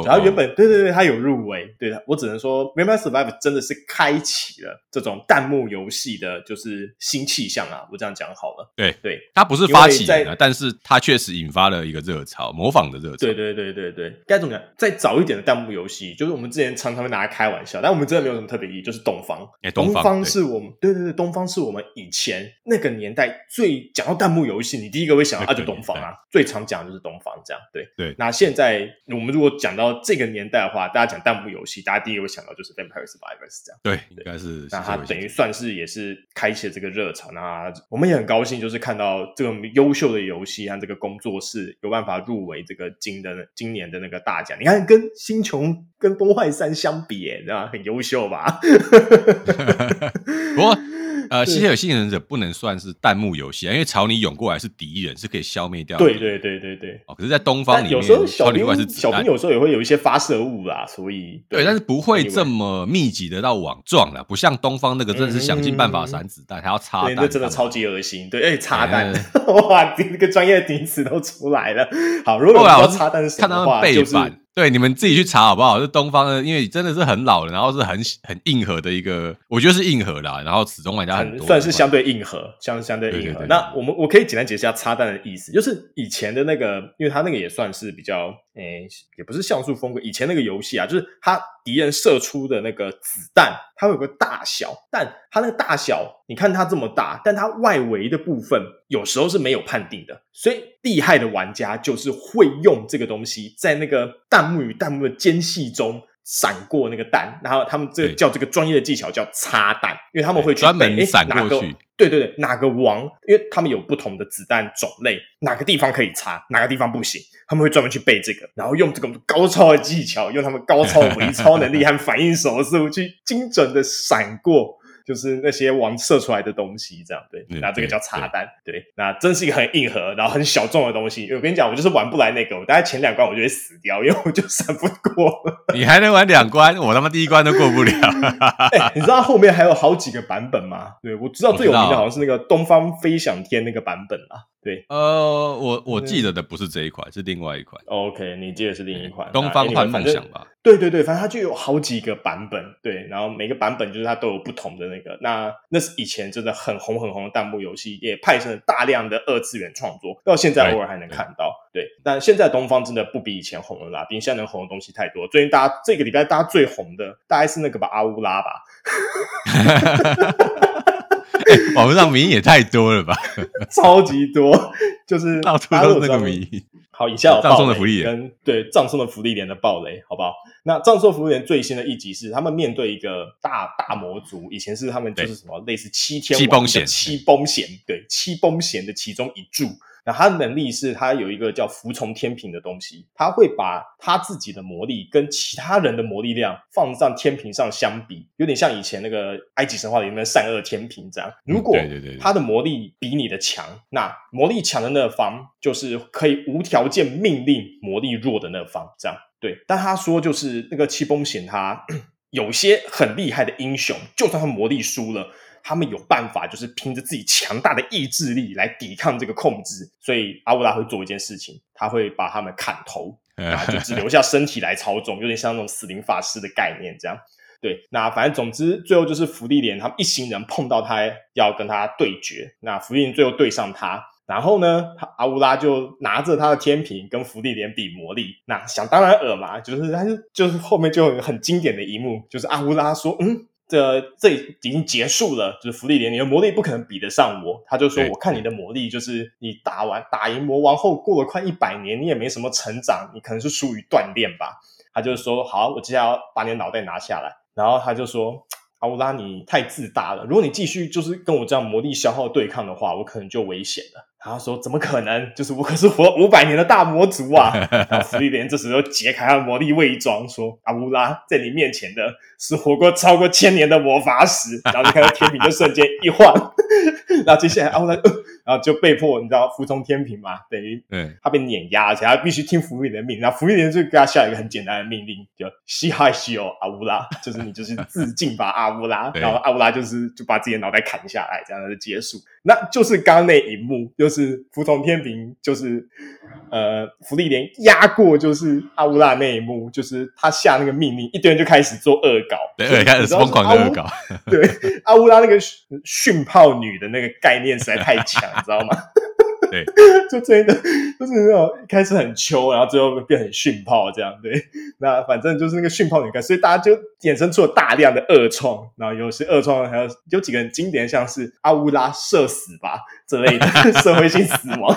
然后原本对对对，它有入围。对的，我只能说 Vampire Survivors 真的是开启了这种弹幕游戏的，就是新气象。啊，我这样讲好了。对对，它不是发起的，但是它确实引发了一个热潮，模仿的热潮。对对对对对，该怎么讲？再早一点的弹幕游戏，就是我们之前常常会拿来开玩笑，但我们真的没有什么特别意义。就是东方，欸、东方，是我们对对对，东方是我们以前那个年代最讲到弹幕游戏，你第一个会想到啊，就东方啊，最常讲的就是东方这样。对对，那现在我们如果讲到这个年代的话，大家讲弹幕游戏，大家第一个会想到就是 Vampire Survivors 这样。对，应该是。那它等于算是也是开启了这个热潮。啊我们也很高兴，就是看到这个优秀的游戏和这个工作室有办法入围这个金的今年的那个大奖。你看，跟星穹、跟崩坏三相比，对吧？很优秀吧？不过。呃，吸血鬼幸存者不能算是弹幕游戏啊，因为朝你涌过来是敌人，是可以消灭掉的。对对对对对。哦，可是，在东方里面，有时候小兵是小兵有时候也会有一些发射物啦，所以对，但是不会这么密集的到网状啦，不像东方那个真的是想尽办法闪子弹，还要擦弹，那真的超级恶心。对，哎，擦弹，哇，这个专业的名词都出来了。好，如果我要擦弹，看他们背板。对，你们自己去查好不好？是东方的，因为真的是很老了，然后是很很硬核的一个，我觉得是硬核啦。然后始终玩家很多，算是相对硬核，相相对硬核。那我们我可以简单解释一下插弹的意思，就是以前的那个，因为它那个也算是比较。诶、也不是像素风格。以前那个游戏啊，就是它敌人射出的那个子弹，它会有个大小，但它那个大小，你看它这么大，但它外围的部分有时候是没有判定的。所以厉害的玩家就是会用这个东西，在那个弹幕与弹幕的间隙中闪过那个弹，然后他们这个叫这个专业的技巧叫擦弹，因为他们会专门闪过去。对对对，哪个王？因为他们有不同的子弹种类，哪个地方可以擦，哪个地方不行，他们会专门去背这个，然后用这个高超的技巧，用他们高超的微超能力和反应手速去精准的闪过。就是那些王射出来的东西，这样对，那这个叫茶单，对，对，那真是一个很硬核，然后很小众的东西。我跟你讲，我就是玩不来那个，我大概前两关我就会死掉，因为我就闪不过。你还能玩两关，我他妈第一关都过不了。欸、你知道后面还有好几个版本吗？对，我知道最有名的好像是那个东方飞翔天那个版本啦。对，呃，我我记得的不是这一款，是另外一款。OK，你记得是另一款，东方幻梦想吧？对对对，反正它就有好几个版本，对，然后每个版本就是它都有不同的那个。那那是以前真的很红很红的弹幕游戏，也派生了大量的二次元创作，到现在偶尔还能看到。对，对，但现在东方真的不比以前红了啦，比现在能红的东西太多。最近大家这个礼拜大家最红的，大概是那个吧，阿乌拉吧。欸、网络上迷也太多了吧，超级多，就是到处都是那个迷。好，以下有葬送的芙莉莲跟对葬送的福利连的暴雷，好不好？那葬送福利连最新的一集是他们面对一个大大魔族，以前是他们就是什么类似七天七崩险，七崩险对七崩险的其中一柱。那他的能力是他有一个叫服从天平的东西，他会把他自己的魔力跟其他人的魔力量放上天平上相比，有点像以前那个埃及神话里面的善恶天平这样。如果他的魔力比你的强，那魔力强的那方就是可以无条件命令魔力弱的那方这样。对，但他说就是那个七崩险他 有些很厉害的英雄，就算他魔力输了。他们有办法，就是凭着自己强大的意志力来抵抗这个控制，所以阿乌拉会做一件事情，他会把他们砍头，然后就只留下身体来操纵，有点像那种死灵法师的概念这样。对，那反正总之最后就是芙莉莲他们一行人碰到他要跟他对决，那芙莉莲最后对上他，然后呢，阿乌拉就拿着他的天平跟芙莉莲比魔力，那想当然尔嘛，就是他就就是后面就有很经典的一幕，就是阿乌拉说，嗯。这这已经结束了，就是芙莉莲，你的魔力不可能比得上我。他就说：“我看你的魔力，就是你打完打赢魔王后，过了快一百年，你也没什么成长，你可能是疏于锻炼吧。”他就说：“好，我接下来要把你的脑袋拿下来。”然后他就说：“阿乌拉，你太自大了，如果你继续就是跟我这样魔力消耗对抗的话，我可能就危险了。”然后说：“怎么可能？就是我可是活五百年的大魔族啊！” 然后芙莉莲这时候解开他的魔力伪装，说：“阿乌拉，在你面前的是活过超过千年的魔法石。”然后就看到天平就瞬间一晃，然后接下来阿乌拉、呃，然后就被迫你知道服从天平嘛，等于他被碾压，而且他必须听芙莉莲的命。然后服务员就给他下一个很简单的命令，就西哈西欧阿乌拉，就是你就是自尽吧，阿乌拉。然后阿乌拉就是就把自己的脑袋砍下来，这样就结束。那就是刚刚那一幕，就是服从天平，就是呃，芙莉莲压过，就是阿乌拉那一幕，就是他下那个命令，一堆人就开始做恶搞，对，开始疯狂的恶搞。对，阿乌拉那个训炮女的那个概念实在太强，你知道吗？对，就真的就是那种一开始很秋，然后最后变很训炮这样。对，那反正就是那个训炮女，所以大家就衍生出了大量的恶创。然后有些恶创还有有几个很经典，像是阿乌拉社死吧之类的 社会性死亡。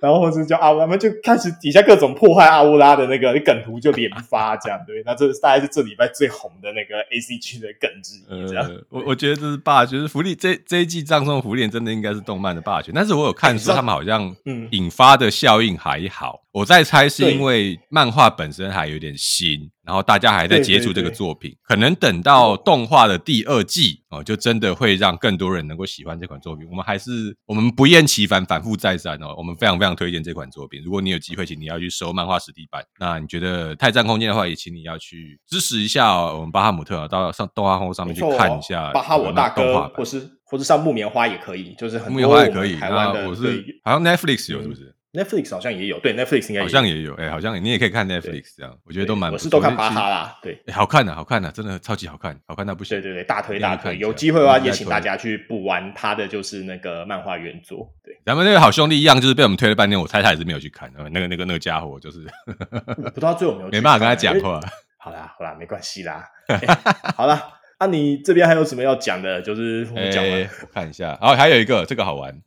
然后或者叫阿乌拉，就开始底下各种破坏阿乌拉的那个梗图就连发这样，对，那这大概是这礼拜最红的那个 A C G 的梗之一，这样。呃、我我觉得这是霸权，就是福利这这一季葬送芙莉莲真的应该是动漫的霸权，但是我有看说他们好像引发的效应还好。我在猜是因为漫画本身还有点新，然后大家还在接触这个作品，可能等到动画的第二季哦，就真的会让更多人能够喜欢这款作品。我们还是我们不厌其烦、反复再三哦，我们非常非常推荐这款作品。如果你有机会，请你要去收漫画实体版。那你觉得太占空间的话，也请你要去支持一下我们巴哈姆特，到上动画后上面去看一下巴哈我大哥，或是或是上木棉花也可以，就是很木棉花也可以。台湾的我是好像 Netflix 有是不是？Netflix 好像也有，对，Netflix 应该好像也有，哎、欸，好像你也可以看 Netflix 这样，我觉得都蛮。我是都看巴哈啦，对，欸、好看的、啊，好看的、啊，真的超级好看，好看到不行。对对对，大推大推，有机会的话也请大家去补完他的就是那个漫画原作。对，咱们那个好兄弟一样，就是被我们推了半天，我猜他也是没有去看，那个那个那个家伙就是 不知道最后没有，没办法跟他讲话。好啦好啦，没关系啦。欸、好啦，那、啊、你这边还有什么要讲的？就是我讲完、欸，我看一下，然后还有一个这个好玩，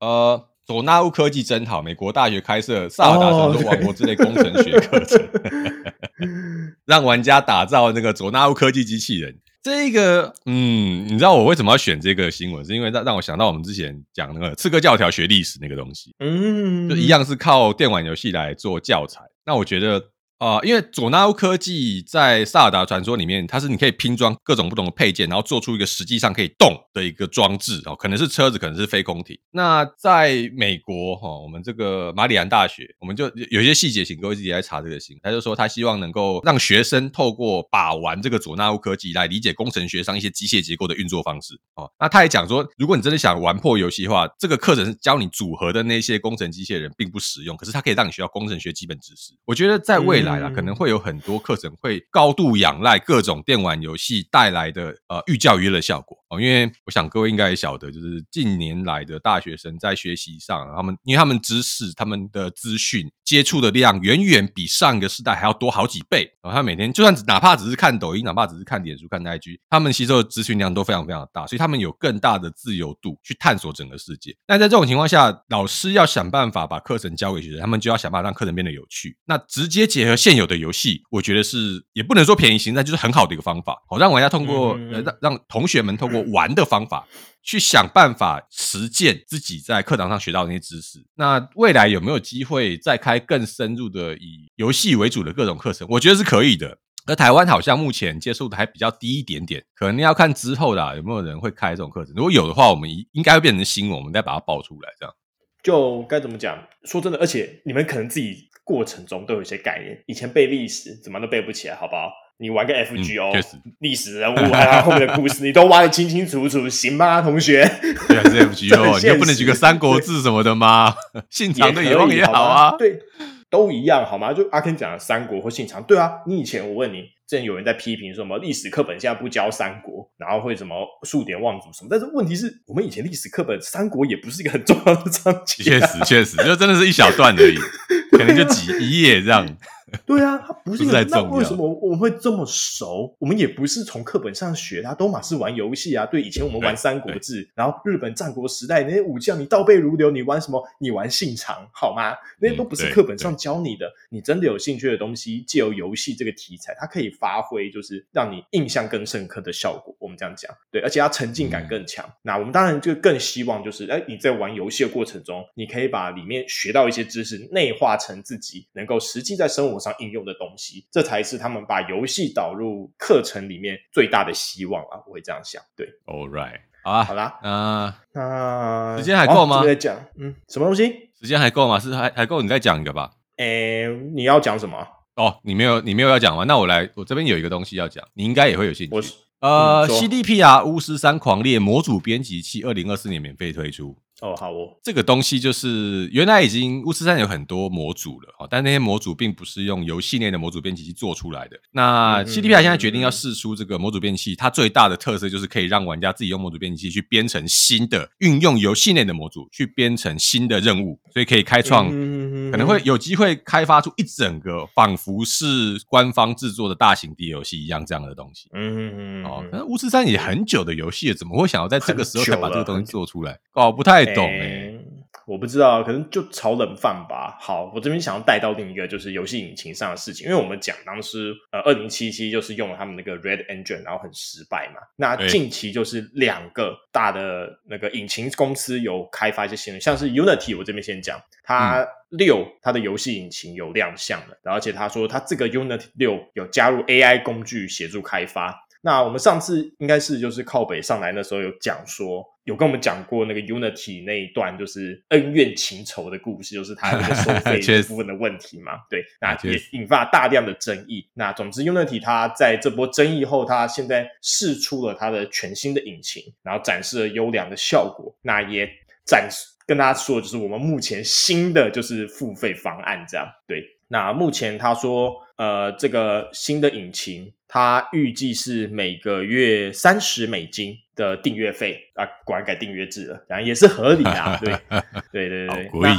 呃。佐纳乌科技真好，美国大学开设萨尔达传说王国之类工程学课程，哦、让玩家打造那个佐纳乌科技机器人。这个，嗯，你知道我为什么要选这个新闻？是因为让让我想到我们之前讲那个刺客教条学历史那个东西，嗯，就一样是靠电玩游戏来做教材。那我觉得。啊、因为佐纳乌科技在萨尔达传说里面，它是你可以拼装各种不同的配件，然后做出一个实际上可以动的一个装置哦，可能是车子，可能是飞空艇。那在美国哈、哦，我们这个马里兰大学，我们就有一些细节，请各位自己来查这个新闻。他就说他希望能够让学生透过把玩这个佐纳乌科技来理解工程学上一些机械结构的运作方式哦。那他也讲说，如果你真的想玩破游戏的话，这个课程是教你组合的那些工程机械人并不实用，可是它可以让你学到工程学基本知识。我觉得在未来。可能会有很多课程会高度仰赖各种电玩游戏带来的呃寓教于乐效果哦，因为我想各位应该也晓得，就是近年来的大学生在学习上，他们因为他们知识、他们的资讯接触的量远远比上一个时代还要多好几倍，然后他每天就算哪怕只是看抖音，哪怕只是看脸书、看 IG，他们吸收的资讯量都非常非常大，所以他们有更大的自由度去探索整个世界。那在这种情况下，老师要想办法把课程教给学生，他们就要想办法让课程变得有趣。那直接结合。现有的游戏，我觉得是也不能说便宜行，但就是很好的一个方法，好让玩家通过呃让让同学们通过玩的方法去想办法实践自己在课堂上学到那些知识。那未来有没有机会再开更深入的以游戏为主的各种课程？我觉得是可以的。而台湾好像目前接受的还比较低一点点，可能要看之后的有没有人会开这种课程。如果有的话，我们应该会变成新闻，我们再把它爆出来。这样就该怎么讲？说真的，而且你们可能自己过程中都有一些概念，以前背历史怎么都背不起来，好不好？你玩个 FGO，历史人物 还有后面的故事，你都挖的清清楚楚，行吗，同学？对啊，是 FGO，你就不能举个《三国志》什么的吗？信长的野望也好啊，对，都一样好吗？就阿 Ken 讲的三国或信长，对啊，你以前我问你，之前有人在批评说什么历史课本现在不教三国，然后会什么数典忘祖什么，但是问题是我们以前历史课本三国也不是一个很重要的章节，确实确实，就真的是一小段而已，可能就几一页这样。对啊，他不是那为什么我们会这么熟？我们也不是从课本上学，他都嘛是玩游戏啊。对，以前我们玩《三国志》，然后日本战国时代那些武将，你倒背如流。你玩什么？你玩信长好吗？那些都不是课本上教你的。你真的有兴趣的东西，借由游戏这个题材，它可以发挥，就是让你印象更深刻的效果。我们这样讲，对，而且它沉浸感更强。嗯、那我们当然就更希望，就是哎，你在玩游戏的过程中，你可以把里面学到一些知识内化成自己能够实际在生活上应用的东西，这才是他们把游戏导入课程里面最大的希望啊！我会这样想。对，All right，好啊，好啦，啊，那时间还够吗？在讲，嗯，什么东西？时间还够吗？是还还够？你再讲一个吧。诶，你要讲什么？哦，你没有，你没有要讲吗？那我来，我这边有一个东西要讲，你应该也会有兴趣。呃，CDPR 巫师三狂猎模组编辑器，二零二四年免费推出。哦，好哦，这个东西就是原来已经巫师三有很多模组了哦，但那些模组并不是用游戏内的模组编辑器做出来的。那 CDPR 现在决定要试出这个模组编辑器，它最大的特色就是可以让玩家自己用模组编辑器去编程新的，运用游戏内的模组去编程新的任务，所以可以开创，可能会有机会开发出一整个仿佛是官方制作的大型 d 游戏一样这样的东西。嗯嗯嗯。哦，那巫师三也很久的游戏了，怎么会想要在这个时候才把这个东西做出来？搞不太。懂哎，我不知道，可能就炒冷饭吧。好，我这边想要带到另一个就是游戏引擎上的事情，因为我们讲当时呃二零七七就是用了他们那个 Red Engine，然后很失败嘛。那近期就是两个大的那个引擎公司有开发一些新的，像是 Unity，我这边先讲，它六它的游戏引擎有亮相了，而且他说他这个 Unity 六有加入 AI 工具协助开发。那我们上次应该是就是靠北上来那时候有讲说，有跟我们讲过那个 Unity 那一段就是恩怨情仇的故事，就是它那个收 费部分的问题嘛。对，那也引发大量的争议。那总之 Unity 它在这波争议后，它现在试出了它的全新的引擎，然后展示了优良的效果。那也展示跟大家说，就是我们目前新的就是付费方案这样。对，那目前他说，呃，这个新的引擎。它预计是每个月三十美金的订阅费啊，果然改订阅制了，然后也是合理啊，对，对对对对。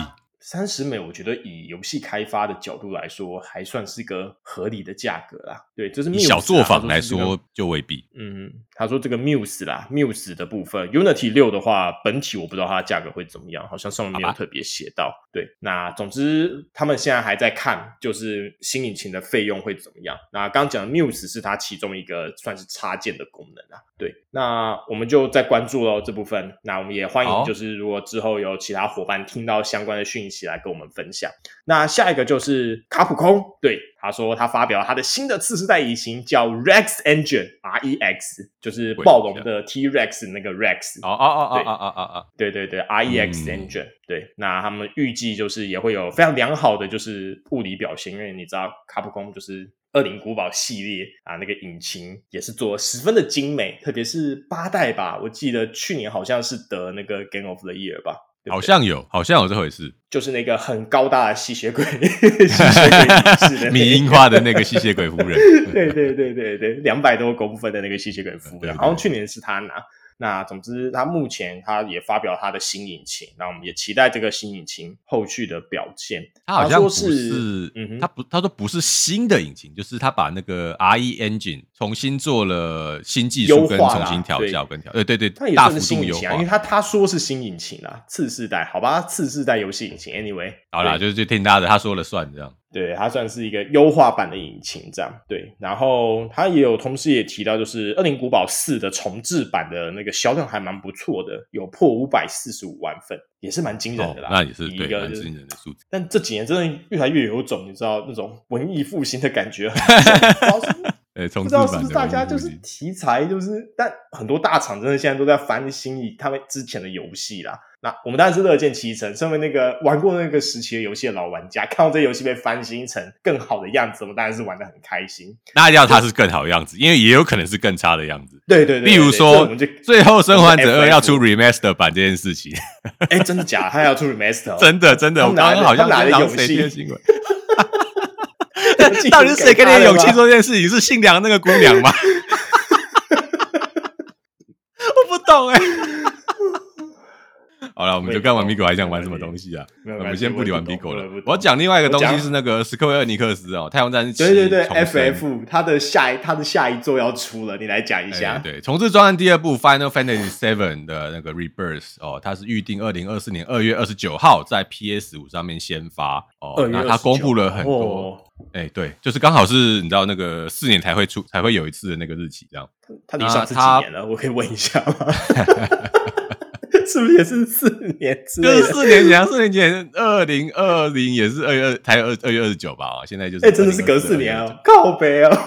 三十美，我觉得以游戏开发的角度来说，还算是个合理的价格啦。对，就是小作坊来说，说就未必。嗯，他说这个 Muse 啦，Muse 的部分，Unity 六的话，本体我不知道它的价格会怎么样，好像上面没有特别写到。对，那总之他们现在还在看，就是新引擎的费用会怎么样。那刚讲的 Muse 是它其中一个算是插件的功能啊。对，那我们就再关注喽这部分。那我们也欢迎，就是如果之后有其他伙伴听到相关的讯息。一起来跟我们分享。那下一个就是卡普空，对，他说他发表他的新的次世代引擎叫 Rex Engine，R E X，就是暴龙的 T Rex 那个 Rex。哦哦哦哦哦哦哦，对对对，R E X Engine，嗯。对，那他们预计就是也会有非常良好的就是物理表现，因为你知道卡普空就是恶灵古堡系列啊，那个引擎也是做十分的精美，特别是八代吧，我记得去年好像是得那个 Game of the Year 吧。对对，好像有，好像有这回事，就是那个很高大的吸血鬼，吸血鬼是的，米樱花的那个吸血鬼夫人，对对对对对，两百多公分的那个吸血鬼夫人，好像去年是他拿。那总之，他目前他也发表他的新引擎，那我们也期待这个新引擎后续的表现。他好像不是，嗯哼，他不，他说不是新的引擎，就是他把那个 RE Engine 重新做了新技术跟重新调教跟调，对对对，他也是新引擎啊，因为他他说是新引擎啦，次世代，好吧，次世代游戏引擎。Anyway，好啦，就是就听他的，他说了算这样。对，它算是一个优化版的引擎，这样对。然后它也有同时也提到，就是《恶灵古堡四》的重置版的那个销量还蛮不错的，有破五百四十五万份，也是蛮惊人的啦。哦、那也是一个蛮惊人的数字。但这几年真的越来越有种，你知道那种文艺复兴的感觉。哎，不知道是不是大家就是题材就是，但很多大厂真的现在都在翻新他们之前的游戏啦。那我们当然是乐见其成，身为那个玩过那个时期的游戏的老玩家，看到这游戏被翻新成更好的样子，我们当然是玩的很开心。那要它是更好的样子，因为也有可能是更差的样子。对对对，例如说，最后生还者二要出 remaster 版这件事情，哎，真的假的？他要出 remaster？真的 真的，我刚刚好像哪里有谁的新闻？到底是谁给你勇气做这件事情？是姓梁那个姑娘吗？我不懂哎、欸。好了，我们就看完米狗还想玩什么东西啊？我们先不理完米狗了。我要讲另外一个东西是那个斯科威尔尼克斯哦，太阳战士。对对对，FF，它的下一它的下一作要出了，你来讲一下。对，重置专案第二部 Final Fantasy Seven 的那个 Rebirth 哦，它是预定二零二四年二月二十九号在 PS 五上面先发哦。那它公布了很多，哎，对，就是刚好是你知道那个四年才会出才会有一次的那个日期这样。他离上次几年了？我可以问一下吗？是不是也是四年？就是四年前，四年前二零二零也是二月二，才二二月二十九吧？啊，现在就是哎，真的是隔四年哦，告别哦，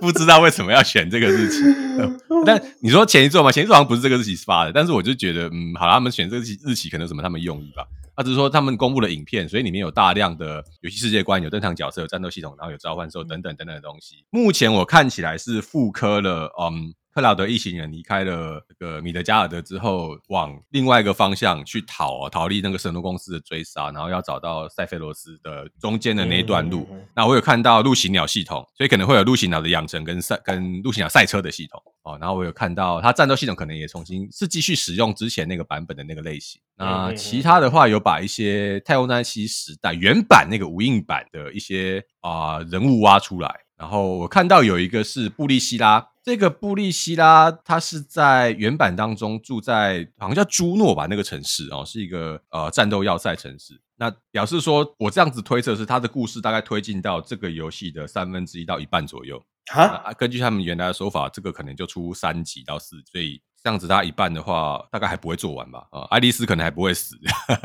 不知道为什么要选这个日期。但你说前一座嘛，前一座好像不是这个日期发的，但是我就觉得，嗯，好了，他们选这个日期，日期可能有什么他们用意吧？他只是说他们公布了影片，所以里面有大量的游戏世界观，有登场角色，有战斗系统，然后有召唤兽等等等等的东西。目前我看起来是复刻了，嗯。克劳德一行人离开了这个米德加尔德之后，往另外一个方向去逃，逃离那个神诺公司的追杀，然后要找到塞菲罗斯的中间的那一段路。那我有看到陆行鸟系统，所以可能会有陆行鸟的养成跟赛跟陆行鸟赛车的系统哦。然后我有看到它战斗系统可能也重新是继续使用之前那个版本的那个类型。那其他的话有把一些太空战士时代原版那个无印版的一些啊、呃、人物挖出来。然后我看到有一个是布利希拉。这个布利希拉，他是在原版当中住在好像叫朱诺吧，那个城市哦，是一个呃战斗要塞城市。那表示说，我这样子推测是他的故事大概推进到这个游戏的三分之一到一半左右。哈，根据他们原来的说法，这个可能就出三集到四集，所以这样子他一半的话，大概还不会做完吧？啊，爱丽丝可能还不会死，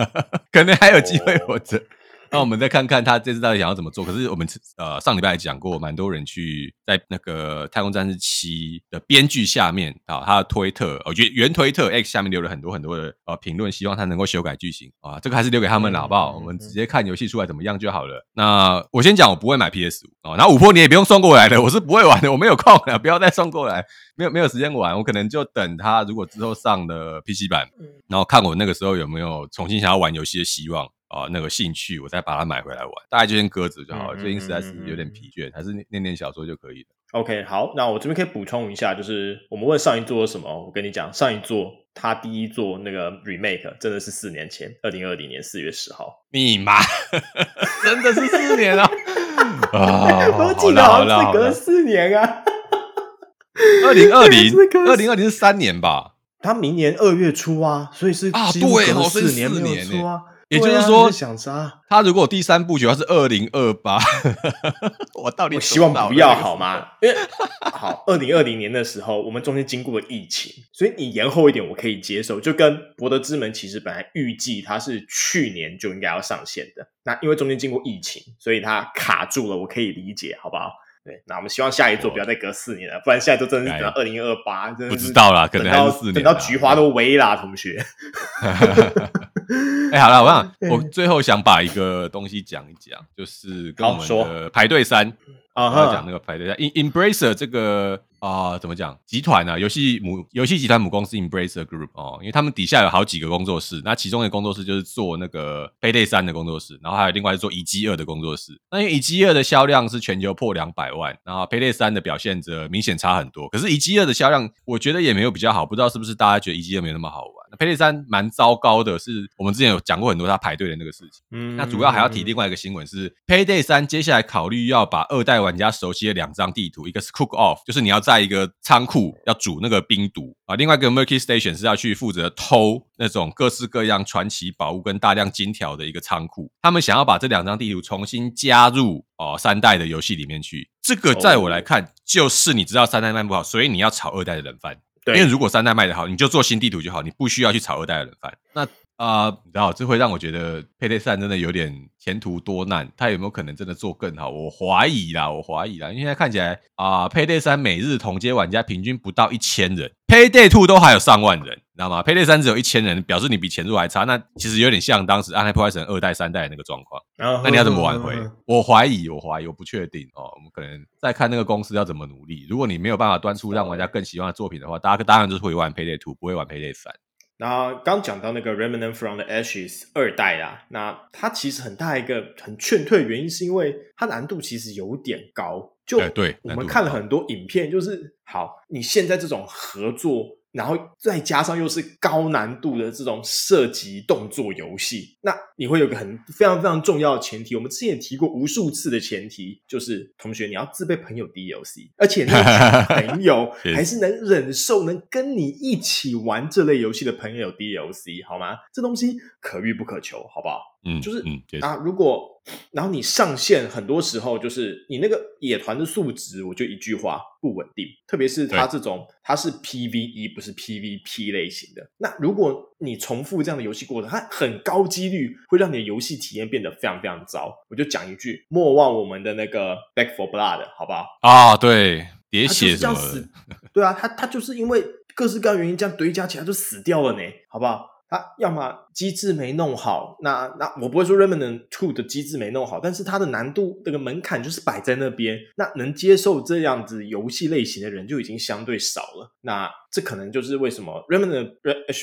可能还有机会活着。那我们再看看他这次到底想要怎么做。可是我们呃上礼拜也讲过，蛮多人去在那个《太空战士七》的编剧下面啊，他的推特哦原原推特 X 下面留了很多很多的呃评论，希望他能够修改剧情啊。这个还是留给他们了，好不好？我们直接看游戏出来怎么样就好了。那我先讲，我不会买 PS 五啊。那五波你也不用送过来的，我是不会玩的，我没有空了，不要再送过来，没有没有时间玩，我可能就等他如果之后上了 PC 版，然后看我那个时候有没有重新想要玩游戏的希望。啊、哦，那个兴趣，我再把它买回来玩，大概就先搁着就好了。最近实在是有点疲倦，还是念念小说就可以了。OK，好，那我这边可以补充一下，就是我们问上一作什么？我跟你讲，上一座他第一座那个 remake 真的是四年前，二零二零年四月十号。密码 真的是四年啊！啊，我记得好像是隔了四年啊。二零二零，二零二零是三年吧？他明年二月初啊，所以是啊，对，四年没有出啊。也就是说，想杀他如果第三部曲，他是二零二八，我到底我希望不要好吗？因为好，二零二零年的时候，我们中间经过了疫情，所以你延后一点我可以接受。就跟《博德之门》其实本来预计它是去年就应该要上线的，那因为中间经过疫情，所以它卡住了，我可以理解，好不好？对，那我们希望下一座不要再隔四年了，不然下一座真的是等到二零二八，不知道啦，可能还是四年，等到菊花都萎啦，同学。哎、欸，好了，我想 我最后想把一个东西讲一讲，就是跟我们的排队三啊，讲那个排队三，Embracer 这个。啊、呃，怎么讲？集团呢、啊？游戏母游戏集团母公司 Embracer Group 哦，因为他们底下有好几个工作室，那其中一个工作室就是做那个《Payday 三》的工作室，然后还有另外是做《遗迹二》的工作室。那因为《遗迹二》的销量是全球破两百万，然后《Payday 三》的表现则明显差很多。可是《遗迹二》的销量，我觉得也没有比较好，不知道是不是大家觉得《遗迹二》没有那么好玩？那《Payday 3》蛮糟糕的，是我们之前有讲过很多他排队的那个事情。嗯，那主要还要提另外一个新闻是，《Payday 3》接下来考虑要把二代玩家熟悉的两张地图，一个是 Cook Off，就是你要在一个仓库要煮那个冰毒啊，另外一个 Murky Station 是要去负责偷那种各式各样传奇宝物跟大量金条的一个仓库。他们想要把这两张地图重新加入哦三代的游戏里面去。这个在我来看，就是你知道三代卖不好，所以你要炒二代的冷饭。因为如果三代卖得好，你就做新地图就好，你不需要去炒二代的冷饭。那啊、呃，你知道，这会让我觉得 Payday 3真的有点前途多难。他有没有可能真的做更好？我怀疑啦，我怀疑啦。因为现在看起来啊、呃、，Payday 3每日同阶玩家平均不到一千人，Payday 2都还有上万人，你知道吗？Payday 3只有一千人，表示你比前作还差。那其实有点像当时《暗黑破坏神》二代、三代的那个状况。那你要怎么挽回？我怀疑，我怀疑，我不确定哦。我们可能再看那个公司要怎么努力。如果你没有办法端出让玩家更喜欢的作品的话，大家当然就是会玩 Payday 2，不会玩 Payday 3。然后刚讲到那个 Remnant from the Ashes 二代啊，那它其实很大一个很劝退原因，是因为它难度其实有点高。就对，我们看了很多影片，就是好，你现在这种合作。然后再加上又是高难度的这种射击动作游戏，那你会有个很非常非常重要的前提，我们之前也提过无数次的前提，就是同学你要自备朋友 DLC，而且那个 朋友 还是能忍受能跟你一起玩这类游戏的朋友 DLC，好吗？这东西可遇不可求，好不好？嗯，就是嗯啊，如果然后你上线，很多时候就是你那个野团的数值，我就一句话不稳定，特别是它这种它是 PVE 不是 PVP 类型的。那如果你重复这样的游戏过程，它很高几率会让你的游戏体验变得非常非常糟。我就讲一句，莫忘我们的那个 Back for Blood，好不好？啊，对，叠血什么的，对啊，他他就是因为各式各样原因这样堆加起来就死掉了呢，好不好？他要么机制没弄好，那那我不会说 Remnant Two 的机制没弄好，但是它的难度这个门槛就是摆在那边，那能接受这样子游戏类型的人就已经相对少了。那这可能就是为什么 Remnant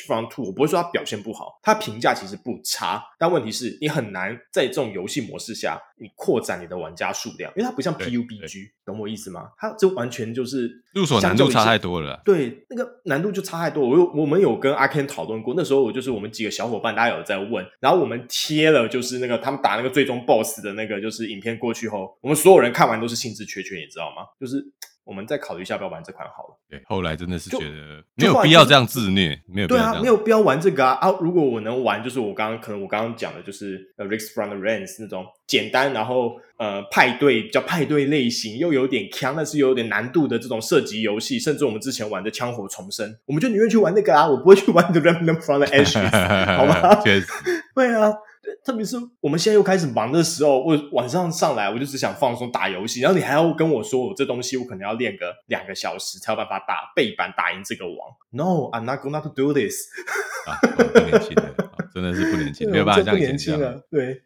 from Two 我不会说它表现不好，它评价其实不差，但问题是你很难在这种游戏模式下你扩展你的玩家数量，因为它不像 PUBG，懂我意思吗？它这完全就是入手难度差太多了，对，那个难度就差太多。我有我们有跟阿 Ken 讨论过，那时候我就是我们几个小伙伴，大家有在问，然后我们贴了就是那个他们打那个最终 BOSS 的那个就是影片过去后，我们所有人看完都是兴致缺缺，你知道吗？就是。我们再考虑一下，要不要玩这款好了。对，后来真的是觉得没有必要这样自虐，没有必要。对啊，没有必要玩这个啊啊！如果我能玩，就是我刚刚可能我刚刚讲的，就是呃，Risk from the Rains 那种简单，然后呃，派对比较派对类型，又有点强，但是又有点难度的这种射击游戏，甚至我们之前玩的枪火重生，我们就宁愿去玩那个啊，我不会去玩 The Remnant from the Ashes，好吗？确实，对啊。特别是我们现在又开始忙的时候，我晚上上来我就只想放松打游戏，然后你还要跟我说我这东西我可能要练个两个小时才有办法打背板打赢这个王。No，I'm not going to do this。啊，不年轻的，真的是不年轻，没有办法这样年轻了。对。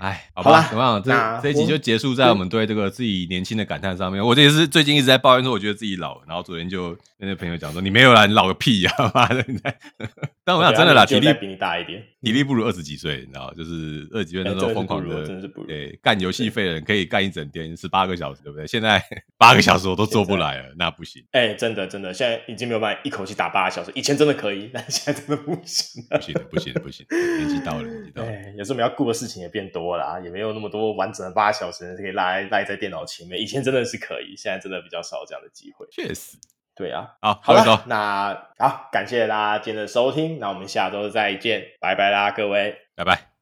哎，好吧，怎么样？这这一集就结束在我们对这个自己年轻的感叹上面。我这也是最近一直在抱怨说，我觉得自己老了。然后昨天就跟那朋友讲说：“你没有啦，你老个屁呀！”妈的，你 但我想真的啦，体力比你大一点，体力不如二十几岁，你知道？就是二十几岁那时候疯狂的，对，干游戏废的人可以干一整天，十八个小时，对不对？现在 八个小时我都做不来了，那不行。哎，真的真的，现在已经没有办法一口气打八个小时。以前真的可以，但现在真的不行，不行不行不行，年纪到了，年纪到了。有时候我们要顾的事情也变多了，也没有。有那么多完整的八小时可以赖赖在电脑前面，以前真的是可以，现在真的比较少这样的机会。确实，对啊。好，好了，那好，感谢大家今天的收听，那我们下周再见，拜拜啦，各位，拜拜。